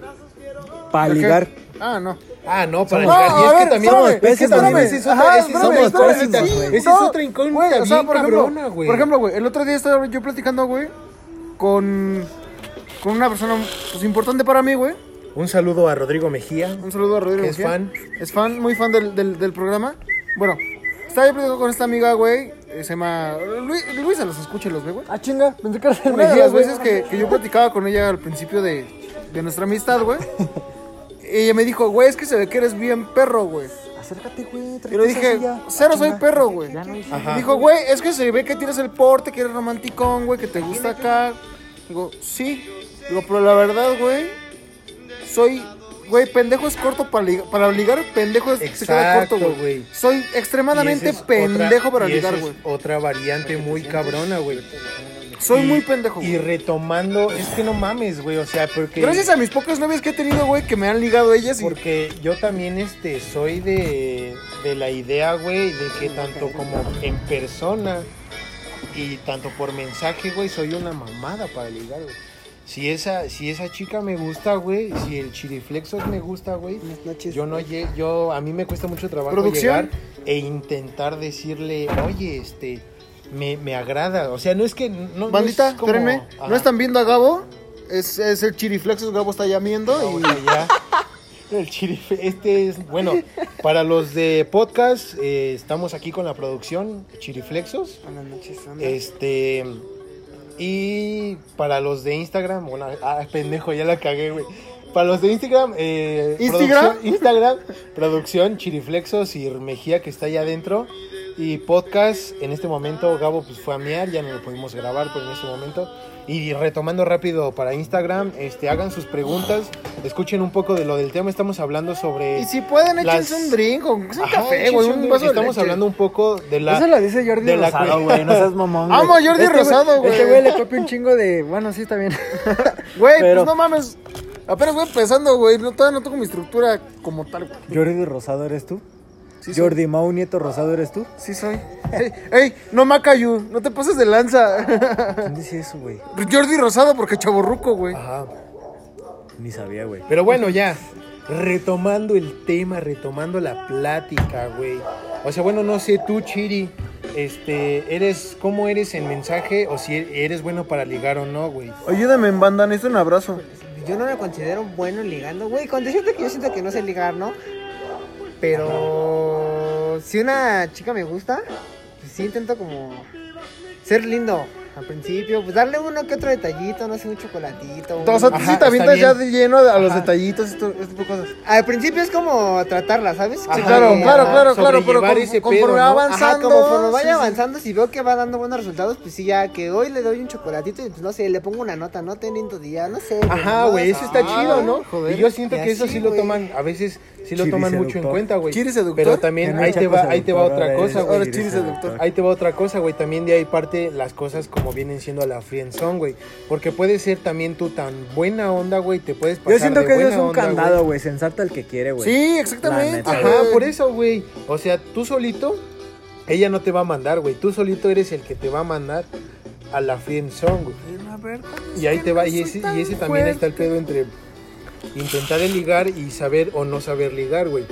Para ligar. Ah, no. Ah, no, para No, ligar, y es que ver, también, es que pésimos, también es es incógnita, espérame, güey. esa es otra incógnita o sea, bien por ejemplo, cabrona, güey. Por ejemplo, güey, el otro día estaba yo platicando, güey, con, con una persona pues, importante para mí, güey. Un saludo a Rodrigo Mejía, Un saludo a Rodrigo. que es Mejía. fan. Es fan, muy fan del, del, del programa. Bueno, estaba yo platicando con esta amiga, güey. eh, Se llama. Luis, Luisa los escucha y los ve, güey. Ah, chinga, pensé que era Una de las veces que, que yo platicaba con ella al principio de, de nuestra amistad, güey. [laughs] Ella me dijo, güey, es que se ve que eres bien perro, güey. Acércate, güey. Y le dije, cero soy perro, güey. Dijo, güey, es que se ve que tienes el porte, que eres romanticón, güey, que te gusta acá. Digo, sí. Digo, pero la verdad, güey, soy, güey, pendejo es corto para ligar, para ligar pendejo es, se queda Exacto, corto, güey. Soy extremadamente es pendejo otra- para ligar, güey. Otra variante muy cabrona, güey. Soy Y- muy pendejo. Y retomando, es que no mames, güey, o sea, porque... Gracias a mis pocas novias que he tenido, güey, que me han ligado ellas y Porque yo también este soy de, de la idea, güey, de que tanto como en persona y tanto por mensaje, güey, soy una mamada para ligar, güey. Si esa, si esa chica me gusta, güey, si el chiriflexos me gusta, güey, Buenas noches. yo no lle- yo a mí me cuesta mucho trabajo ¿Producción? llegar e intentar decirle, oye, este, me, me agrada, o sea, no es que no, no Bandita, es como- espérenme, Ajá. ¿no están viendo a Gabo? Es, es el chiriflexos, Gabo está llameando No, y... ya. El chirife, este es, bueno, para los de podcast, eh, estamos aquí con la producción Chiriflexos. Buenas noches. Este, y para los de Instagram, bueno, ah, pendejo, ya la cagué, güey. Para los de Instagram, eh, ¿Instagram? producción- Instagram, producción Chiriflexos y Mejía que está allá adentro. Y podcast, en este momento Gabo pues fue a miar, ya no lo pudimos grabar pues en este momento. Y retomando rápido para Instagram, este, hagan sus preguntas, escuchen un poco de lo del tema, estamos hablando sobre... Y si pueden, Las- échense un drink o un Ajá, café, güey, un vaso Estamos leche. hablando un poco de la... Eso lo dice Jordi de la Rosado, güey. No seas mamón. Amo a Jordi Este Rosado, güey. Este güey le copia un chingo de. Bueno, sí, está bien. [laughs] Güey, Pero- pues no mames. Apenas voy empezando, güey. No, todavía no tengo mi estructura como tal. güey. Jordi Rosado eres tú. Sí soy. Jordi Mau Nieto Rosado eres tú. Sí soy. Ey, ey, no Macayu, no te pases de lanza. ¿Quién dice eso, güey? Jordi Rosado porque chaborruco, güey. Ajá. Ni sabía, güey. Pero bueno, ya. Retomando el tema, retomando la plática, güey. O sea, bueno, no sé, tú, Chiri, este, eres, ¿cómo eres en mensaje? O si eres bueno para ligar o no, güey. Ayúdame en banda, necesito un abrazo. Yo no me considero bueno ligando, güey. Con decirte que yo siento que no sé ligar, ¿no? Pero si una chica me gusta, pues sí intento como ser lindo al principio, pues darle uno que otro detallito, no sé, un chocolatito. un- O sea, sí te está avientas ya de lleno a los Ajá. detallitos y todo este tipo de cosas. Al principio es como tratarla, ¿sabes? Ajá, Como claro, que, claro, claro, claro, pero con- ese conforme pedo, va ¿no? avanzando. Ajá, vaya sí, sí. avanzando, si veo que va dando buenos resultados, pues sí, ya que hoy le doy un chocolatito y pues no sé, le pongo una nota, no ten lindo día, no sé. Ajá, güey, eso está Ah, chido, ¿no? joder. Y yo siento Y que eso sí lo toman, a veces sí lo toman mucho en cuenta, güey. ¿Chiri seductor? Pero también ahí te va, ahí te va otra cosa, güey. ahora es Chiri seductor. Ahí te va otra cosa, güey. También de ahí parte las cosas como vienen siendo la friendzone, güey. Porque puede ser también tú tan buena onda, güey. Te puedes pasar Yo siento de que eso es un onda, candado, güey. Se ensarta el que quiere, güey. Sí, exactamente. Neta. Ajá, güey. por eso, güey. O sea, tú solito, ella no te va a mandar, güey. Tú solito eres el que te va a mandar a la friendzone, güey. Y ahí te va, y ese, y ese también está el pedo entre intentar el ligar y saber o no saber ligar, güey.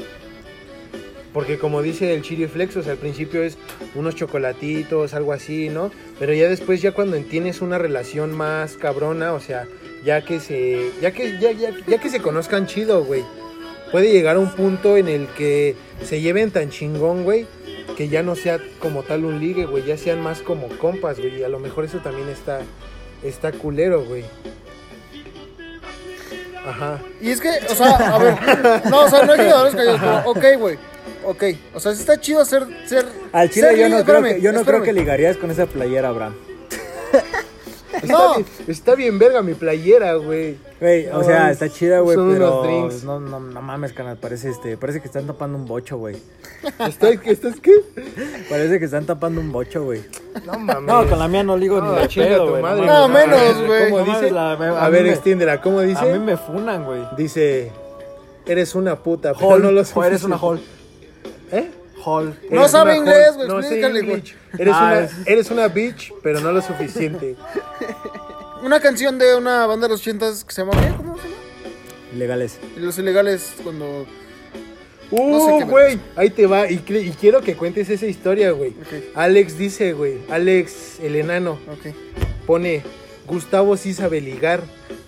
Porque como dice el Chiri Flex, o sea, al principio es unos chocolatitos, algo así, ¿no? Pero ya después, ya cuando tienes una relación más cabrona, o sea, ya que se, ya que, ya, ya, ya que se conozcan chido, güey. Puede llegar a un punto en el que se lleven tan chingón, güey, que ya no sea como tal un ligue, güey, ya sean más como compas, güey. Y a lo mejor eso también está, está culero, güey. Ajá. Y es que, o sea, a ver, no, o sea, no hay jugadores callados, pero ok, güey. Ok, o sea, sí está chido ser, ser. Al chile ser yo no, creo que, yo no creo que ligarías con esa playera, Abraham. [laughs] Está, No. bien, está bien verga mi playera, güey. Güey, o sea, está chida, güey, Son pero unos drinks. no, no, no mames, canal, parece este, parece que están tapando un bocho, güey. ¿Estás, ¿Estás qué? [laughs] Parece que están tapando un bocho, güey. No mames. No, con la mía no ligo No, ni de pedo, tu güey. madre, No, menos, güey. ¿Cómo No mames, dice? la- a ver, me- extiéndela. ¿Cómo dice? A mí me funan, güey. Dice, eres una puta, pero Hall, no lo o eres una hall. ¿Eh? Hall. No Eres sabe inglés, güey, No explícale, güey. Eres, Ah, una, es- eres una bitch, pero no lo suficiente. [laughs] Una canción de una banda de los 80 que se llama. ¿qué? ¿Cómo se llama? Legales. Los ilegales cuando. Uh, No sé qué güey, ahí te va. Y, quiero que cuentes esa historia, güey. Alex dice, güey, Alex, el enano, Ok. pone, Gustavo sí sabe ligar.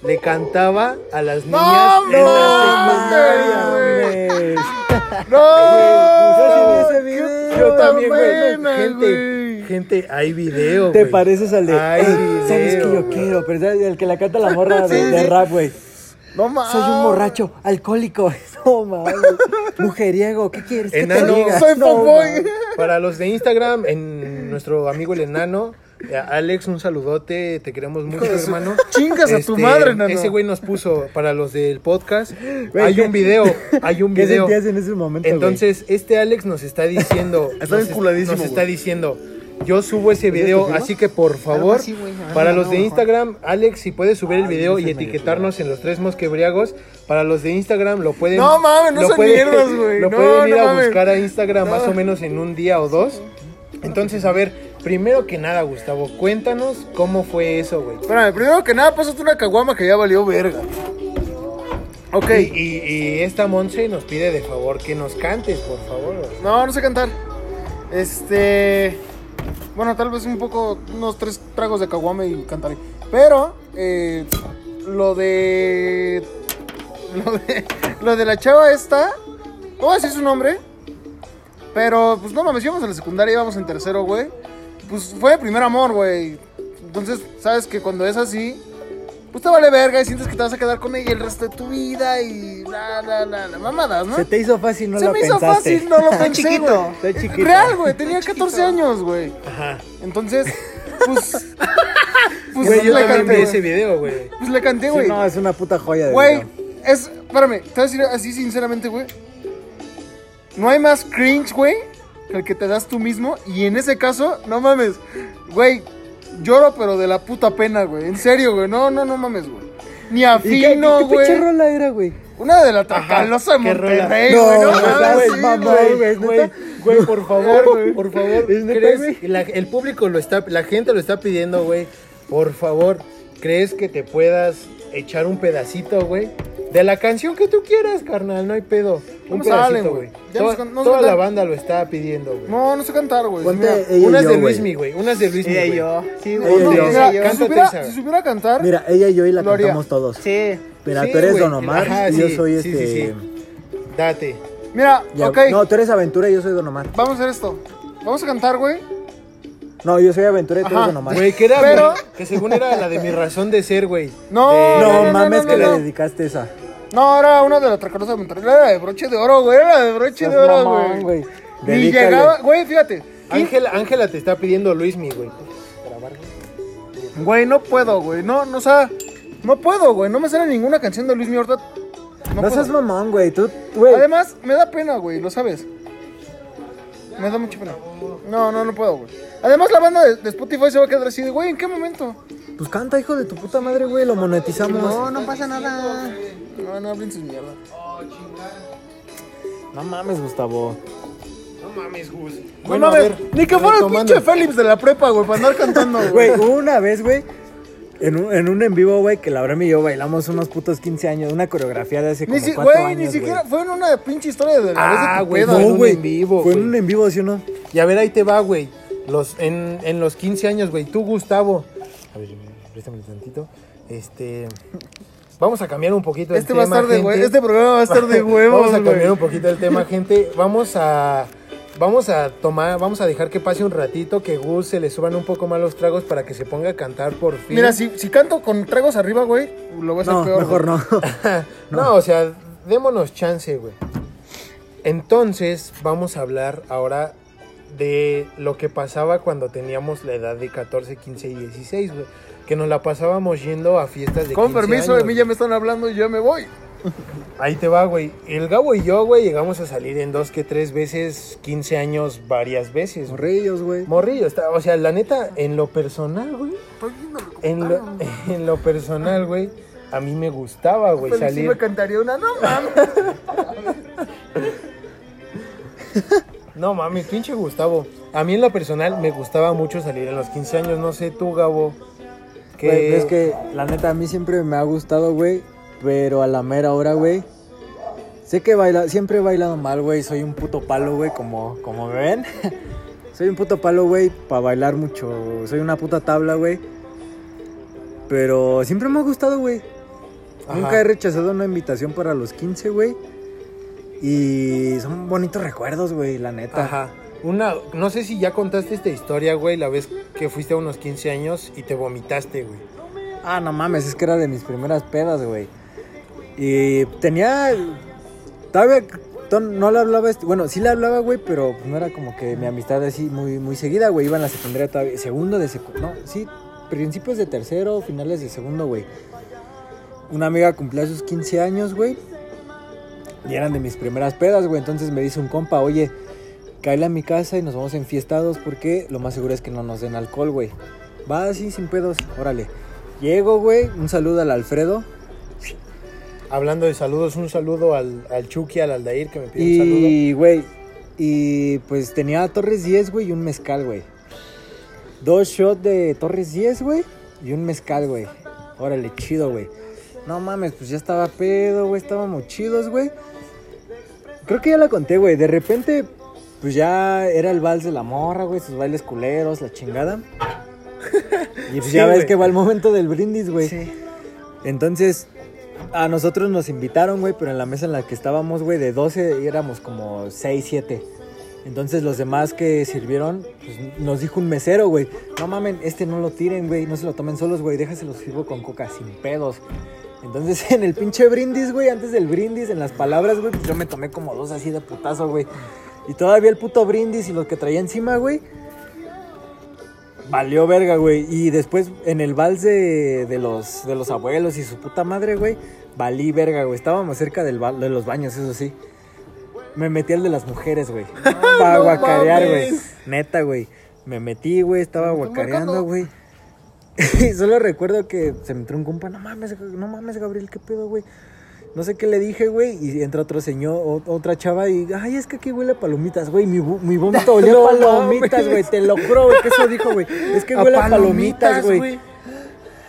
Le cantaba a las niñas ¡No, en no, la secundaria. ¡No! Yo sí vi ese ¡Qué video. Yo también, güey. Gente, hay video, Te pareces al de. Ay, "Ey, ¿Sabes que yo quiero? Pero el que la canta la morra [laughs] de, Sí, de sí. rap, güey. No mames. Soy un borracho, alcohólico. [laughs] No mames. Mujeriego, ¿qué quieres? ¿Qué Enano. te diga? Soy No. Para los de Instagram, en nuestro amigo el enano Alex, un saludote, te queremos mucho, hermano. Chingas a tu madre, nano. Ese güey nos puso para los del podcast. Hay ¿qué- un video, hay un ¿Qué video. sentías en ese momento? Entonces, este Alex nos está diciendo, [laughs] Está nos, nos está diciendo, yo subo ese video, firma? así que por favor, para los de Instagram, Alex, si puedes subir el video y etiquetarnos en los tres mosquebriagos, para los de Instagram lo pueden, No mames, no lo sean pueden- mierdas, [laughs] güey. Lo No, pueden ir no a buscar a Instagram más o menos en un día o dos. Entonces, a ver, primero que nada, Gustavo, cuéntanos cómo fue eso, güey. Espérame, primero que nada, pásate una caguama que ya valió verga. Ok. Y, y- y esta Monse nos pide de favor que nos cantes, por favor. No, no sé cantar. Este. Bueno, tal vez un poco, unos tres tragos de caguama y cantaré. Pero, eh, lo de. Lo de. Lo de la chava esta. No voy a decir su nombre. Pero, pues no mames, íbamos a la secundaria, íbamos en tercero, güey. Pues fue de primer amor, güey. Entonces, sabes que cuando es así, pues te vale verga y sientes que te vas a quedar con ella el resto de tu vida y la, la, la, la mamadas, ¿no? Se te hizo fácil, no Se lo me hizo pensaste. fácil, no lo [laughs] pensé, chiquito. Está chiquito. Real, güey, tenía 14 años, güey. Ajá. Entonces, pues. [laughs] Pues Güey, yo le también vi canté, ese video, güey. Pues le canté, Sí, güey. no, es una puta joya de Güey, es. Espérame, te voy a decir así sinceramente, güey. No hay más cringe, güey, el que te das tú mismo. Y en ese caso, no mames. Güey, lloro, pero de la puta pena, güey. En serio, güey. No, no, no mames, güey. Ni ¿Y qué, afino, qué, qué pinche güey. rola era, güey? Una de la Tracalosa de ¿qué? Monterrey, No, güey. No, no, mames, güey, güey. güey. Güey, ¿neta? güey, por favor, [laughs] por favor, ¿Es neta, ¿crees? güey? La- el público lo está, la gente lo está pidiendo, güey. Por favor, ¿crees que te puedas echar un pedacito, güey? De la canción que tú quieras, carnal, no hay pedo. Un No salen, güey. Toda, no la banda lo está pidiendo, güey. No, no sé cantar, güey. Unas de güey. Luismi, güey. Unas de Luismi, Ella y yo. Sí, Ella güey. y no, yo. mira, si, supiera, esa. si supiera cantar. Mira, ella y yo y la cantamos todos. Sí. Mira, Sí, tú eres güey. Don Omar Ajá, y yo soy sí, este... sí, sí. Date. Mira, ya- ok. No, tú eres Aventura y yo soy Don Omar. Vamos a hacer esto. Vamos a cantar, güey. No, yo soy Aventura y tú eres Don Omar. Güey, que era, Pero- que según era la de mi razón de ser, güey. No, De- No, no, no, mames no, que no. le dedicaste esa. No, era una de la Tracalosa de Monterrey. Era de broche de oro, güey. Era de broche de Seas oro, mamón, güey. Dedícale. llegaba, güey, fíjate. Ángela, Ángela te está pidiendo Luismi, güey. Güey, no puedo, güey. No, no, o sea, no puedo, güey. No me sale ninguna canción de Luis ahorita. No, No, seas puedo. mamón, güey. Tú, güey. Además, me da pena, güey, lo sabes. Me da mucha pena. No, no, no puedo, güey. Además, la banda de, de Spotify se va a quedar así de, güey, ¿en qué momento? Pues canta, hijo de tu puta madre, güey. Lo monetizamos. No, no pasa nada. No, no hablen sus mierdas. No mames, Gustavo. No mames, Gus. No Bueno, a mames, ni que fuera el pinche Félix de la prepa, güey, para andar cantando, [laughs] Güey, una vez, güey. En un, en un en vivo, güey, que la Brema y yo bailamos unos putos 15 años. Una coreografía de hace como si, 4 güey, años, ni siquiera fue en una pinche historia de la Ah, vez de tu güey, peda. fue en No, un güey. en vivo, Fue en güey. un en vivo, ¿sí o no? Y a ver, ahí te va, güey. Los, en, en los 15 años, güey. Tú, Gustavo. A ver, préstame tantito. Este. Vamos a cambiar un poquito el Este va a tema. estar de gente. este programa va a estar de huevos, [laughs] Vamos a cambiar güey. un poquito el tema, gente. Vamos a. Vamos a tomar, vamos a dejar que pase un ratito, que Gus se le suban un poco más los tragos para que se ponga a cantar por fin. Mira, si, si canto con tragos arriba, güey, lo voy a hacer No, peor. mejor [laughs] [laughs] no. No, o sea, démonos chance, güey. Entonces, vamos a hablar ahora de lo que pasaba cuando teníamos la edad de 14, 15 y 16, güey. Que nos la pasábamos yendo a fiestas de Con 15 permiso, años, de mí ya me están hablando y yo me voy. Ahí te va, güey. El Gabo y yo, güey, llegamos a salir en dos que tres veces, 15 años, varias veces. Morrillos, güey. Morrillo, está, o sea, la neta, en lo personal, güey. En lo, [laughs] en lo personal, güey, a mí me gustaba, güey, sí salir. me cantaría una, no mames. [laughs] No mames, pinche Gustavo. A mí en lo personal me gustaba mucho salir en los 15 años. No sé tú, Gabo. Que... Es que la neta a mí siempre me ha gustado, güey. Pero a la mera hora, güey. Sé que baila, siempre he bailado mal, güey. Soy un puto palo, güey, como, como me ven. [laughs] Soy un puto palo, güey, para bailar mucho. Soy una puta tabla, güey. Pero siempre me ha gustado, güey. Nunca he rechazado una invitación para los 15, güey. Y son bonitos recuerdos, güey, la neta. Ajá. Una, no sé si ya contaste esta historia, güey, la vez que fuiste a unos 15 años y te vomitaste, güey. Ah, no mames, es que era de mis primeras pedas, güey. Y tenía. Todavía no le hablaba, este- bueno, sí le hablaba, güey, pero pues, no era como que mi amistad así muy, muy seguida, güey. Iba en la secundaria todavía, segundo de secundaria, no, sí, principios de tercero, finales de segundo, güey. Una amiga cumplía sus 15 años, güey. Y eran de mis primeras pedas, güey. Entonces me dice un compa, oye, cáele a mi casa y nos vamos enfiestados porque lo más seguro es que no nos den alcohol, güey. Va así, sin pedos, órale. Llego, güey, un saludo al Alfredo. Hablando de saludos, un saludo al, al Chucky, al Aldair, que me pide un saludo. Y, güey, y pues tenía Torres 10, güey, y un mezcal, güey. Dos shots de Torres 10, güey, y un mezcal, güey. Órale, chido, güey. No mames, pues ya estaba pedo, güey, estábamos chidos, güey. Creo que ya la conté, güey. De repente, pues ya era el vals de la morra, güey, sus bailes culeros, la chingada. [laughs] Y pues Sí, ya ves que va el momento del brindis, güey. Sí. Entonces, a nosotros nos invitaron, güey, pero en la mesa en la que estábamos, güey, de 12 éramos como 6, 7. Entonces los demás que sirvieron, pues nos dijo un mesero, güey, no mamen, este no lo tiren, güey, no se lo tomen solos, güey, déjaselo sirvo con coca, sin pedos. Entonces [laughs] en el pinche brindis, güey, antes del brindis, en las palabras, güey, pues yo me tomé como dos así de putazo, güey. Y todavía el puto brindis y los que traía encima, güey, Valió verga, güey. Y después en el vals de, de los, de los abuelos y su puta madre, güey, valí verga, güey. Estábamos cerca del ba- de los baños, eso sí. Me metí al de las mujeres, güey. Para [laughs] no guacarear, güey. Neta, güey. Me metí, güey, estaba guacareando, güey. [laughs] Y solo recuerdo que se me entró un compa, no mames, no mames, Gabriel, qué pedo, güey. No sé qué le dije, güey, y entra otro señor, o- otra chava y, ay, es que aquí huele a palomitas, güey, mi, mi vómito [laughs] olía No a palomitas, güey, te lo juro, güey, que eso dijo, güey. Es que huele a palomitas, güey.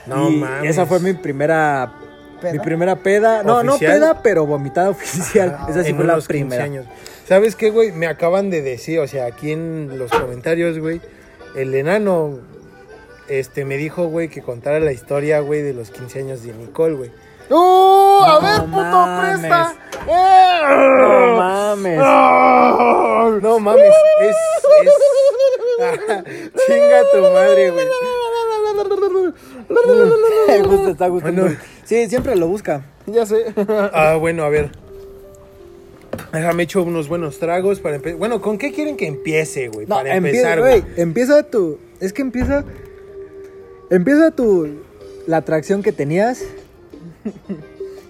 No y mames. esa fue mi primera, ¿Peda? mi primera peda, no, no peda, pero vomitada [laughs] oficial. esa sí fue la unos 15 primera. años. ¿Sabes qué, güey? Me acaban de decir, o sea, aquí en los comentarios, güey, el enano este me dijo, güey, que contara la historia, güey, de los 15 años de Nicole, güey. ¡Uh! ¡A No ver, puto, mames. presta! No mames. No mames, es, es... [laughs] Chinga tu madre, güey. [laughs] Me gusta, está gustando. Bueno. Sí, siempre lo busca. Ya sé. [laughs] Ah, bueno, a ver. Déjame echo unos buenos tragos para empezar. Bueno, ¿con qué quieren que empiece, güey? No, para empezar, güey. Empieza tu. Es que empieza. Empieza tu. La atracción que tenías.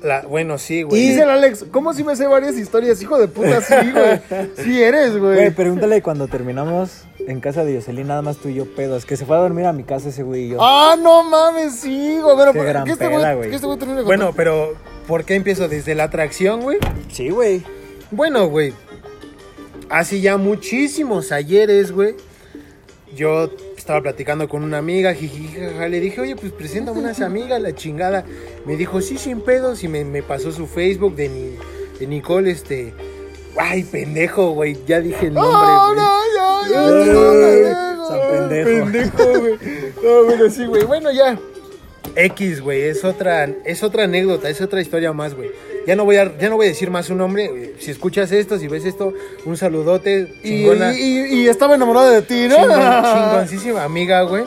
La- Bueno, sí, güey. Dice el Alex, ¿cómo si me sé varias historias? Hijo de puta, sí, güey. [laughs] Sí eres, Güey, güey. pregúntale cuando terminamos en casa de Yoselín, nada más tú y yo pedos. Que se fue a dormir a mi casa ese güey y yo. Ah, no mames, sí, güey. Pero, Qué gran ¿qué este peda, güey? güey. ¿Qué este güey termina de Bueno, pero ¿por qué empiezo desde la atracción, güey? Sí, güey. Bueno, güey. Hace ya muchísimos ayeres, güey. Yo estaba platicando con una amiga, jiji, jaja, le dije, oye, pues preséntame unas amigas, la chingada. Me dijo, sí, sin pedos, y me, me pasó su Facebook de, ni, de Nicole, este... Ay, pendejo, güey, ya dije el nombre, No, güey. no, ya, ya, Ay, ya, ya, San ya. pendejo. Pendejo, güey. No, bueno, sí, güey. Bueno, ya. X, güey, es otra, es otra anécdota, es otra historia más, güey. Ya no voy a, ya no voy a decir más su nombre. Si escuchas esto, si ves esto, un saludote. Y, y, estaba enamorado de ti, ¿no? chingón- [laughs] chingoncísima amiga, güey.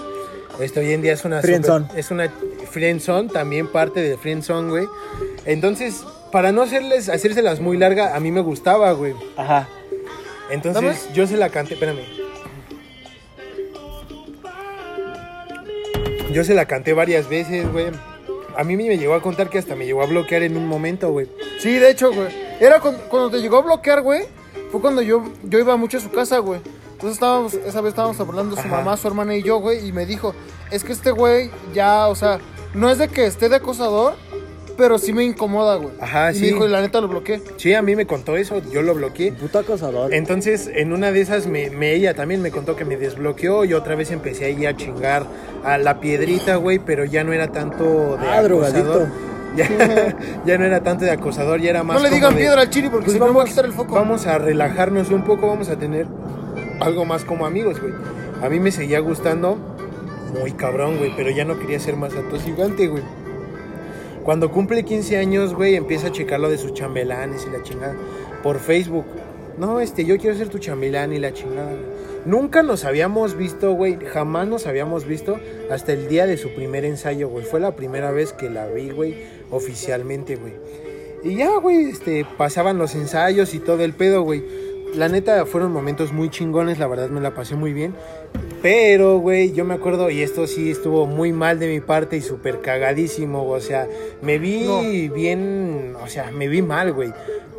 Esto hoy en día es una Friendzone. super- es una friendzone, también parte de friendzone, güey. Entonces, para no hacerles, hacérselas muy larga, a mí me gustaba, güey. Ajá. Entonces, Dame. yo se la canté, espérame. Yo se la canté varias veces, güey. A mí me llegó a contar que hasta me llegó a bloquear en un momento, güey. Sí, de hecho, güey. Era cuando, cuando te llegó a bloquear, güey. Fue cuando yo, yo iba mucho a su casa, güey. Entonces estábamos, esa vez estábamos hablando su Ajá. mamá, su hermana y yo, güey. Y me dijo, es que este güey ya, o sea, no es de que esté de acosador, pero sí me incomoda, güey. Ajá, y sí. me dijo, y la neta lo bloqueé. Sí, a mí me contó eso, yo lo bloqueé. Puto acosador. Entonces, en una de esas, me, me- ella también me contó que me desbloqueó y otra vez empecé ahí a chingar a la piedrita, güey, pero ya no era tanto de Ah, acosador. [laughs] Ya, ya no era tanto de acosador, ya era más No le digan de- piedra al chiri porque Pues si no me va a vamos, quitar el foco. vamos a relajarnos un poco, vamos a tener algo más como amigos, güey. A mí me seguía gustando muy cabrón, güey, pero ya no quería ser más atosigante, güey. Cuando cumple 15 años, güey, empieza a checar lo de sus chambelanes y la chingada por Facebook. No, este, yo quiero ser tu chambelán y la chingada. Nunca nos habíamos visto, güey, jamás nos habíamos visto hasta el día de su primer ensayo, güey. Fue la primera vez que la vi, güey, oficialmente, güey. Y ya, güey, este, pasaban los ensayos y todo el pedo, güey. La neta, fueron momentos muy chingones, la verdad me la pasé muy bien. Pero, güey, yo me acuerdo, y esto sí estuvo muy mal de mi parte y súper cagadísimo, o sea, me vi bien, o sea, me vi mal, güey.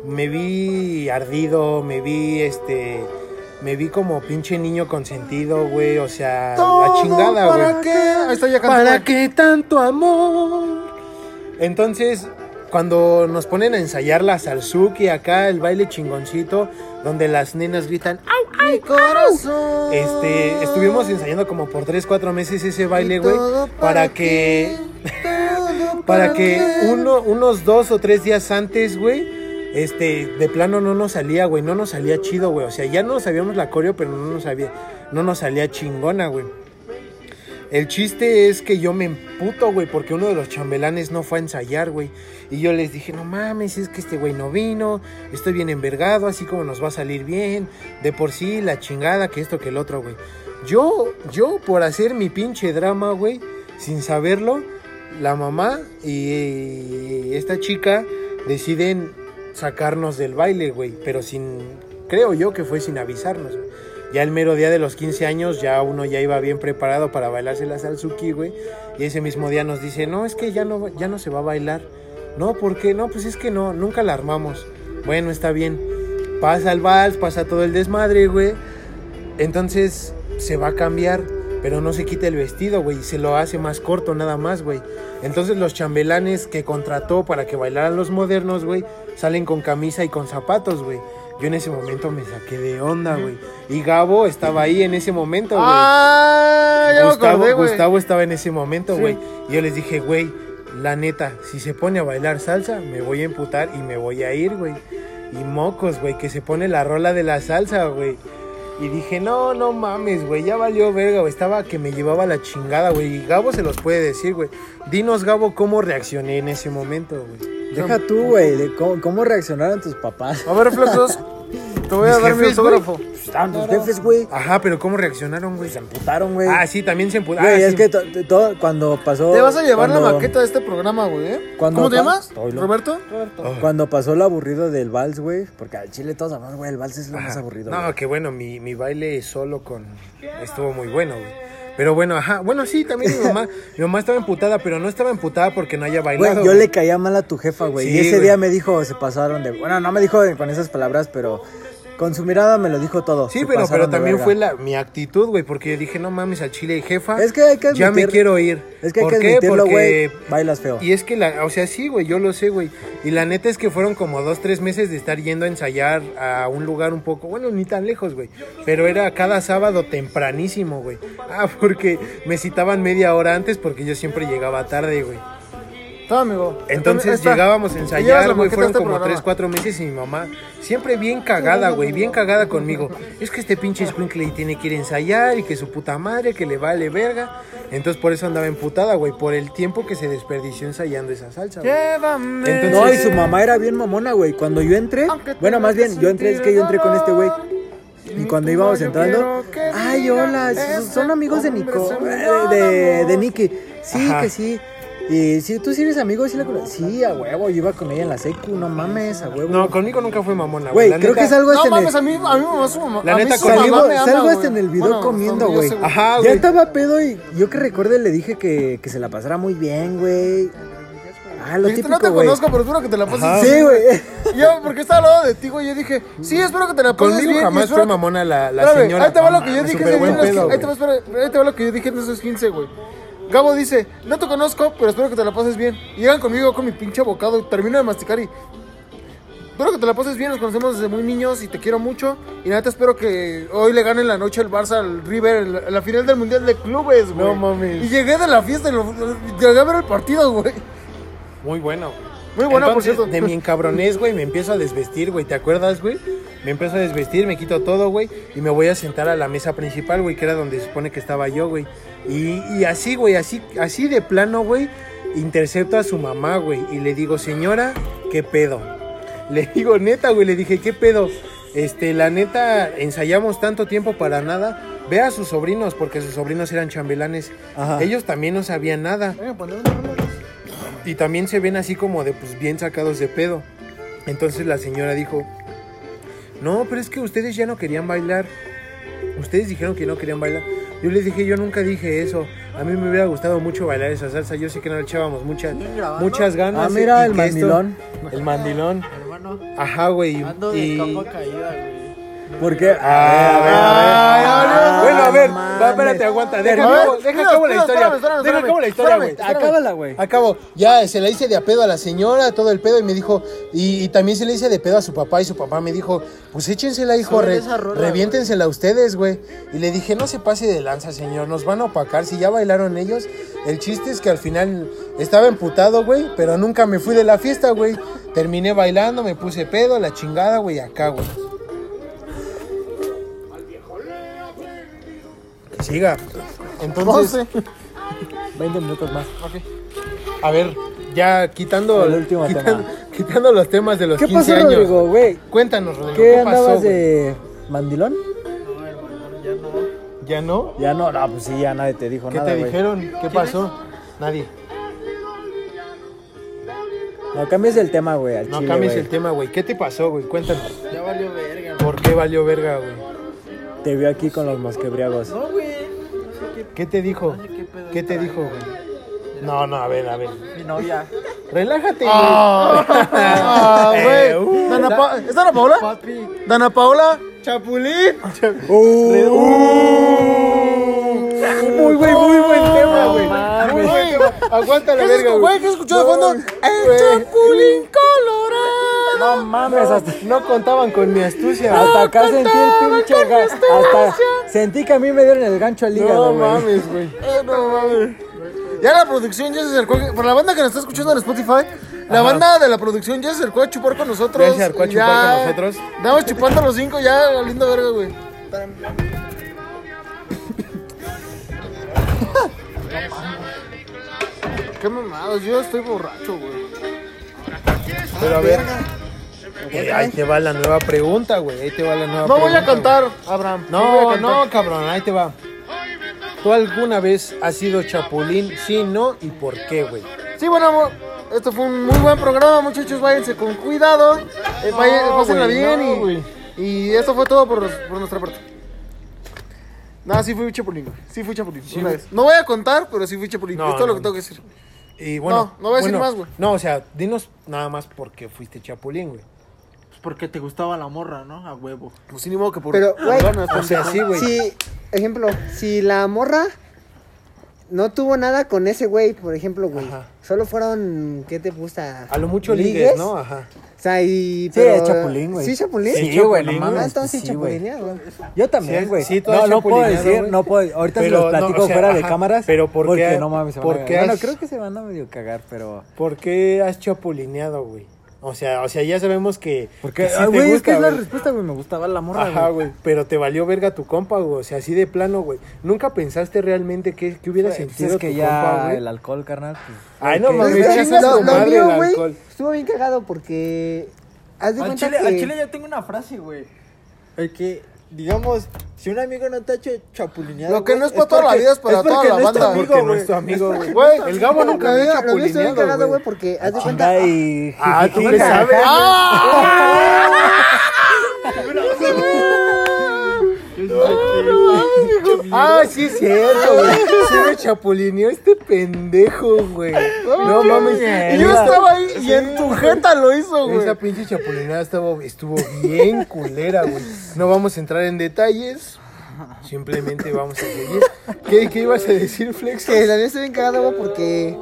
Me vi ardido, me vi, este, me vi como pinche niño consentido, güey, o sea, la chingada, ¿Para güey. qué? Ahí está ya. ¿Para qué tanto amor? Entonces, cuando nos ponen a ensayar la salsuki acá, el baile chingoncito, donde las nenas gritan, ¡au, Mi corazón. Este, estuvimos ensayando como por 3, 4 meses ese baile, güey, para que, [laughs] para que uno, unos dos o tres días antes, güey, este, de plano no nos salía, güey, no nos salía chido, güey, o sea, ya no sabíamos la coreo, pero no nos sabía, no nos salía chingona, güey. El chiste es que yo me emputo, güey, porque uno de los chambelanes no fue a ensayar, güey. Y yo les dije, no mames, es que este güey no vino, estoy bien envergado, así como nos va a salir bien. De por sí, la chingada, que esto, que el otro, güey. Yo, yo, por hacer mi pinche drama, güey, sin saberlo, la mamá y esta chica deciden sacarnos del baile, güey. Pero sin, creo yo que fue sin avisarnos, güey. Ya el mero día de los 15 años, ya uno ya iba bien preparado para bailarse la salsuki, güey. Y ese mismo día nos dice, no, es que ya no, ya no se va a bailar. No, ¿por qué? No, pues es que no, nunca la armamos. Bueno, está bien. Pasa el vals, pasa todo el desmadre, güey. Entonces se va a cambiar, pero no se quita el vestido, güey. Se lo hace más corto nada más, güey. Entonces los chambelanes que contrató para que bailaran los modernos, güey, salen con camisa y con zapatos, güey. Yo en ese momento me saqué de onda, güey. Y Gabo estaba ahí en ese momento, güey. Ah, ya me Gustavo, acordé, güey. Gustavo estaba en ese momento, Sí. güey. Y yo les dije, güey, la neta, si se pone a bailar salsa, me voy a emputar y me voy a ir, güey. Y mocos, güey, que se pone la rola de la salsa, güey. Y dije, no, no mames, güey, ya valió verga, güey. Estaba que me llevaba la chingada, güey. Y Gabo se los puede decir, güey. Dinos, Gabo, cómo reaccioné en ese momento, güey. Deja tú, güey, de cómo, cómo reaccionaron tus papás. A ver, reflexos. Te voy a Mis dar mi jefes, güey. autógrafo. Estaban tus jefes, güey. Ajá, pero ¿cómo reaccionaron, güey? Se emputaron, güey. Ah, sí, también se emputaron. Güey, es que to- to- todo, cuando pasó. Te vas a llevar la cuando- maqueta de este programa, güey, ¿eh? ¿Cómo te llamas? Oilo. ¿Roberto? Cuando pasó el aburrido del vals, güey. Porque al chile todos hablamos, güey, el vals es lo más aburrido. No, que bueno, mi, mi baile solo con... Estuvo muy bueno, güey. Pero bueno, ajá. Bueno, sí, también mi mamá. [laughs] mi mamá estaba emputada, pero no estaba emputada porque no haya bailado. Güey, yo le caía mal a tu jefa, güey. Sí, y ese güey. día me dijo, se pasaron de. Bueno, no me dijo con esas palabras, pero con su mirada me lo dijo todo. Sí, pero, pero también fue la, mi actitud, güey, porque yo dije, no mames, al chile, jefa, Es que hay que ya me admitir- quiero ir. Es que hay ¿Por que admitirlo, Porque- güey. Bailas feo. Y es que, la, o sea, sí, güey, yo lo sé, güey. Y la neta es que fueron como dos, tres meses de estar yendo a ensayar a un lugar un poco, bueno, ni tan lejos, güey. Pero era cada sábado tempranísimo, güey. Ah, porque me citaban media hora antes porque yo siempre llegaba tarde, güey. Todo, amigo. Entonces llegábamos a ensayar, güey, fueron este como programa. tres, cuatro meses y mi mamá siempre bien cagada, güey, bien cagada conmigo. Es que este pinche Squinkle tiene que ir a ensayar y que su puta madre, que le vale verga. Entonces por eso andaba emputada, güey, por el tiempo que se desperdició ensayando esa salsa, güey. Llévame. Entonces- No, y su mamá era bien mamona, güey. Cuando yo entré, bueno, más bien, yo entré, es que yo entré con este güey. Y cuando íbamos entrando, ay, hola, son- amigos de Nico, eh, de, de Nicky. Sí, Ajá. que sí. Y si tú sí eres amigo, sí la conoces. Sí, a huevo, yo iba con ella en la secu, no mames, a huevo. No, conmigo nunca fue mamona, güey. Creo neta- que salgo No hasta en el... mames, a mí, a mí me su mamá. La neta, su con- mamá Salgo, hasta en el video Bueno, comiendo, güey. Ajá, Ya güey. estaba pedo y yo que recuerde le dije que, que se la pasara muy bien, güey. Ah, lo Dijiste, no típico, te conozco, pero espero que te la pases Ajá. bien, Sí, güey. Yo, porque estaba al lado de ti, güey, yo dije, sí, espero que te la pases Conmigo bien. jamás fue mamona la, la Espérame, señora. Ahí te va No lo que yo dije ahí te va lo que yo dije en esos 15, güey. Gabo dice, no te conozco, pero espero que te la pases bien. Y llegan conmigo con mi pinche bocado, y termino de masticar y... Espero que te la pases bien, nos conocemos desde muy niños y te quiero mucho. Y neta espero que hoy le gane en la noche el Barça al River la, final del Mundial de Clubes, güey. No mames. Y llegué de la fiesta y lo- llegué a ver el partido, güey. Muy bueno, güey. Muy buena, por cierto. De mi encabronés, güey, me empiezo a desvestir, güey. ¿Te acuerdas, güey? Me empiezo a desvestir, me quito todo, güey. Y me voy a sentar a la mesa principal, güey, que era donde se supone que estaba yo, güey. Y, y así, güey, así, así de plano, güey, intercepto a su mamá, güey. Y le digo, señora, ¿qué pedo? Le [laughs] digo, neta, güey, le dije, ¿qué pedo? Este, la neta, ensayamos tanto tiempo para nada. Ve a sus sobrinos, porque sus sobrinos eran chambelanes. Ajá. Ellos también no sabían nada. Rola. y también se ven así como de pues bien sacados de pedo. Entonces la señora dijo, no, pero es que ustedes ya no querían bailar. Ustedes dijeron que no querían bailar. Yo les dije, yo nunca dije eso. A mí me hubiera gustado mucho bailar esa salsa. Yo sé que no le echábamos muchas, muchas ganas. Ah, mira, el esto- mandilón. el mandilón. Hermano, Ajá, güey. y- ando de y- capa caída, güey. ¿Por qué? Ah, bueno, a ver, va, espérate, aguanta. Deja, acabo, deja acabo la historia. Deja acabo la historia, güey. Acábala, güey. Acabo, ya se la hice de a pedo a la señora, todo el pedo, y me dijo, y, y también se le hice de pedo a su papá, y su papá me dijo, pues échensela, hijo, re- rola, reviéntensela ustedes, güey. Y le dije, no se pase de lanza, señor, nos van a opacar, si ya bailaron ellos. El chiste es que al final estaba emputado, güey, pero nunca me fui de la fiesta, güey. Terminé bailando, me puse pedo, la chingada, güey, acá, güey. Siga. Entonces, 20 minutos más. a ver, ya quitando, El último quitando, tema. [laughs] quitando los temas de los ¿Qué 15 pasó, años. Rodrigo, güey? Cuéntanos, Rodrigo, ¿Qué, ¿qué, pasó? andabas güey? de mandilón? Ya no. ¿Ya no? Ya no, no, pues sí, ya nadie te dijo ¿Qué nada, te güey. dijeron? ¿Qué pasó? Nadie. No cambies el tema, güey, al No chile, cambies güey. el tema, güey. ¿Qué te pasó, güey? Cuéntanos. Ya valió verga. ¿Por qué valió verga, güey? Te vio aquí con los mosquebriagos. No, güey. Qué. ¿Qué te dijo? No sé qué pedo ¿Qué te dijo, güey? No, no, a ver, a ver. Mi novia. Relájate, Ah, [laughs] Eh, güey. uh, Dana Pa- ¿Es Dana Paola? Papi. Dana Paola, Chapulín. Muy, güey, muy buen tema, güey. Muy buen tema. Aguanta la ¿Qué verga, güey? ¿Qué escuchó de fondo? El Chapulín Colorado. No mames, hasta, No contaban con mi astucia. hasta acá sentí el pinche ga- Hasta sentí que a mí me dieron el gancho al hígado, No mames, güey. Eh, no mames. Ya la producción ya se acercó. Por la banda que nos está escuchando en Spotify, la banda de la producción ya se acercó a chupar con nosotros. Ya se acercó a chupar ya con nosotros. Estamos chupando los cinco ya, la linda verga, güey. [laughs] Qué mamados, yo estoy borracho, güey. Pero a ver. Eh, ahí te va la nueva pregunta, güey. Ahí te va la nueva No voy pregunta, a cantar, Abraham. güey. voy a No, cantar. no, cabrón, ahí te va. ¿Tú alguna vez has sido chapulín? Sí, no, ¿y por qué, güey? Sí, bueno, amor, esto fue un muy buen programa, muchachos. Váyanse con cuidado. Eh, vayan, No, pásenla güey, bien no, y, güey. y esto fue todo por, por nuestra parte. No, sí fui chapulín, güey. Sí fui chapulín. una vez. No voy a contar, pero sí fui chapulín. No, es todo lo no, que tengo que decir. Y bueno, No, no voy a decir más, güey. No, o sea, dinos nada más por qué fuiste chapulín, güey. Porque te gustaba la morra, ¿no? A huevo. Pues sí, ni modo que por. Pero, güey, ganas, O sea, sí, güey. Si, ejemplo, si la morra no tuvo nada con ese güey, por ejemplo, güey. Ajá. Solo fueron, ¿qué te gusta? A lo mucho ligues, ¿no? Ajá. O sea, y... Sí, pero- es chapulín, güey. ¿Sí, chapulín? Sí, güey, no mames. Ah, entonces sí, sí, güey. chapulinea, güey. Yo también, Sí, güey. sí, tú no, no puedo chapulineado, decir, no puedo. Ahorita se los no, platico o sea, fuera de cámaras. pero ¿por porque qué- no mames, se van a qué Bueno, creo que se van a medio cagar, pero. ¿Por qué has chapulineado, güey? O sea, o sea, ya sabemos que. Porque, que sí ah, te güey, es que es la güey. respuesta, güey. Me gustaba la morra, Ajá, güey. Pero te valió verga tu compa, güey. O sea, así de plano, güey. ¿Nunca pensaste realmente qué, qué hubiera Pues sentido es que tu ya compa, güey? el alcohol, carnal. Pues, Ay, no que- mames, Pues, a lo, lo mío, güey, estuvo bien cagado porque... Haz de Al cuenta chile, que... al chile ya tengo una frase, güey. El que, digamos, si un amigo no te ha hecho chapulineado. Lo que no es para toda la vida es para toda la no es tu banda. amigo, Porque no es tu amigo, güey. El Gabo nunca Lo me mío, ha lo mío estuvo bien chapulineado, güey, porque haz de Chinga cuenta... Ah, tú qué [laughs] Ah, sí es cierto, güey. Sí me chapulineó este pendejo, güey. No mames. Y yo estaba ahí y en tu jeta lo hizo, güey. Esa pinche chapulinada estuvo, estuvo bien culera, güey. No vamos a entrar en detalles. Simplemente vamos a seguir. ¿Qué, qué ibas a decir, Flex? Que la mía estuvo bien cagado, güey, porque...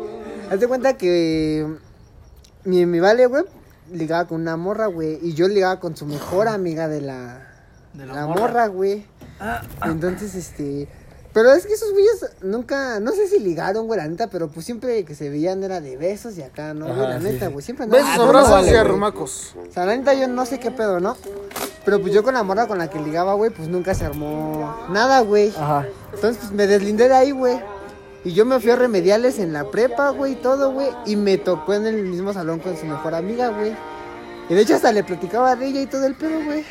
Haz de cuenta que... Mi, mi vale, güey, ligaba con una morra, güey. Y yo ligaba con su mejor amiga de la... De la, morra. güey. Entonces, este... Pero es que esos güeyes nunca, no sé si ligaron, güey, la neta, pero pues siempre que se veían era de besos y acá, ¿no? güey, Ajá, la sí, neta, sí. güey, siempre Besos, no, abrazos vale, y güey. arrumacos. O sea, la neta yo no sé qué pedo, ¿no? Pero pues yo con la morra con la que ligaba, güey, pues nunca se armó nada, güey. Ajá. Entonces, pues me deslindé de ahí, güey. Y yo me fui a remediales en la prepa, güey, y todo, güey. Y me tocó en el mismo salón con su mejor amiga, güey. Y de hecho hasta le platicaba de ella y todo el pedo, güey.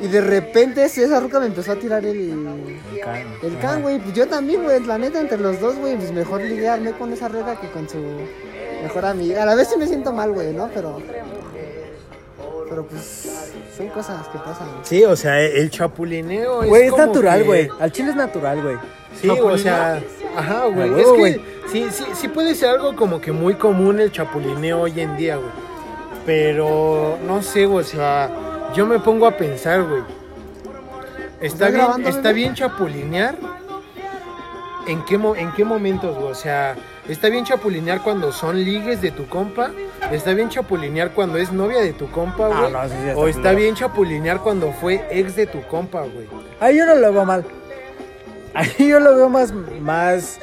Y de repente esa ruca me empezó a tirar el... El can. El can, güey. Pues yo también, güey. La neta, entre los dos, güey, pues mejor ligarme con esa ruca que con su... mejor amiga. A la vez sí me siento mal, güey, ¿no? Pero. Pero pues. Son cosas que pasan. Sí, o sea, el chapulineo es Güey, es como natural, que- güey. Al chile es natural, güey. Sí, o sea, ajá, güey. A Es que sí, sí, sí puede ser algo como que muy común el chapulineo hoy en día, güey. Pero no sé, güey, o sea, yo me pongo a pensar, güey. Está ¿Estás bien, grabando, está bien chapulinear. ¿En qué, ¿En qué momentos, güey? O sea, está bien chapulinear cuando son ligues de tu compa. Está bien chapulinear cuando es novia de tu compa, Ah, güey. no, sí, sí, está o está bien chapulinear cuando fue ex de tu compa, güey. Ahí yo no lo veo mal. Ahí yo lo veo más, más.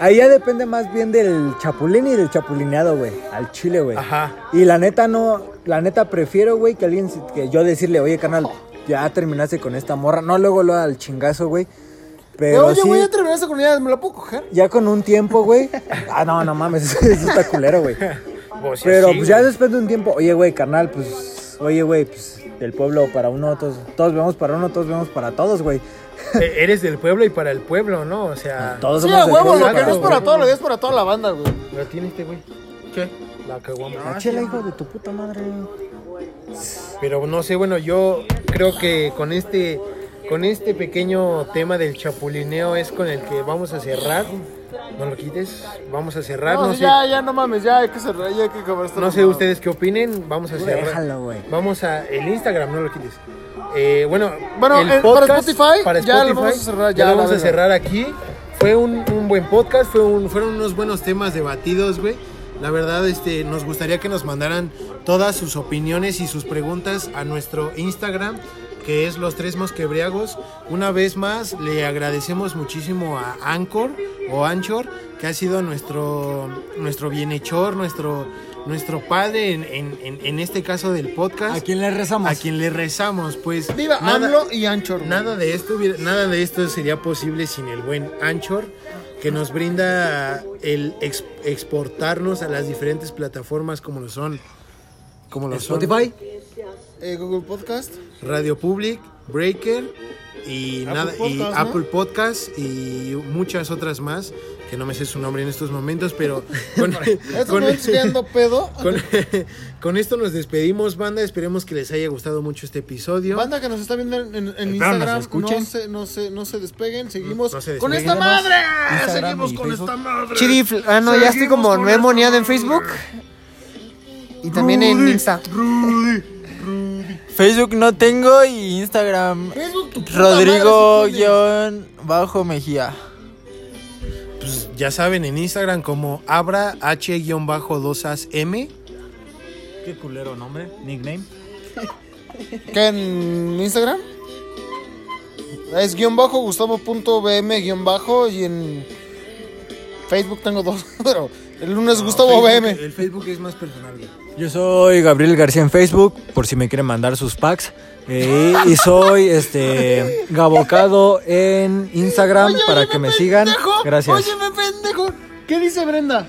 Ahí ya depende más bien del chapulín y del chapulineado, güey. Al chile, güey. Ajá. Y la neta no, la neta prefiero, güey, que alguien, que yo decirle, oye, canal, ya terminaste con esta morra. No luego lo al chingazo, güey. Pero Oye, sí, güey, ya terminaste con ella, ¿me la puedo coger? ya con un tiempo, güey. Ah, no, no mames, [laughs] eso, eso está culero, güey. Sea, Pero pues ya después de un tiempo, oye, güey, carnal, pues, oye, güey, pues, del pueblo para uno, todos, todos vemos para uno, todos vemos para todos, güey. Eh, Eres del pueblo y para el pueblo, ¿no? O sea, Todos Sí, somos a del huevo, pueblo lo que no es para todo, lo es para toda la banda, güey. lo tiene este güey. ¿Qué? La caguama. La chela, hijo de tu puta madre. Pero no sé, bueno, yo creo que con este con este pequeño tema del chapulineo es con el que vamos a cerrar. No lo quites. Vamos a cerrar, No, no, sí, sé. ya, ya, no mames, ya hay que cerrar, ya hay que acabar esto. No sé ustedes qué opinen, vamos a cerrar. Déjalo, güey. Vamos a el Instagram, no lo quites. Eh, bueno, Bueno, el eh, para Spotify, ya lo vamos a cerrar, ya, lo la vamos a cerrar aquí. Fue un, un buen podcast, fue un- fueron unos buenos temas debatidos, güey. La verdad, este, nos gustaría que nos mandaran todas sus opiniones y sus preguntas a nuestro Instagram, que es los tres mosquebriagos. Una vez más, le agradecemos muchísimo a Anchor o Anchor, que ha sido nuestro, nuestro bienhechor, nuestro, nuestro padre en, en- este caso del podcast. ¿A quién le rezamos? A quien le rezamos, pues. Viva nada- AMLO y Anchor. Nada de esto nada de esto sería posible sin el buen Anchor que nos brinda el ex- exportarnos a las diferentes plataformas como lo son como lo son Spotify. Eh, Google Podcast. Radio Public, Breaker y Apple nada y. Apple Podcast y muchas otras más que no me sé su nombre en estos momentos, pero [laughs] con, Esto con- no es viendo pedo. [laughs] con- con esto nos despedimos, banda. Esperemos que les haya gustado mucho este episodio. Banda que nos está viendo en, Instagram, no se, no, se, no se despeguen, seguimos No se con esta madre. Instagram seguimos con Facebook. esta madre. Chirifl. Ah, no, ya estoy como me he moneado en Facebook. Y también en Insta. Facebook no tengo y Instagram Facebook, tu puta madre, si Rodrigo-Mejía. Pues ya saben, en Instagram como Abra H-2asM. Qué culero nombre, nickname. [laughs] ¿Qué en Instagram? Es guion bajo, gustavo.bm guion bajo y en Facebook tengo dos, [laughs] pero el uno es Gustavo BM. El Facebook es más personal. Yo soy Gabriel García en Facebook, por si me quieren mandar sus packs. Eh, y soy este Gabocado en Instagram Oye, para que me sigan. pendejo, Gracias. Óyeme, pendejo. ¿Qué dice Brenda?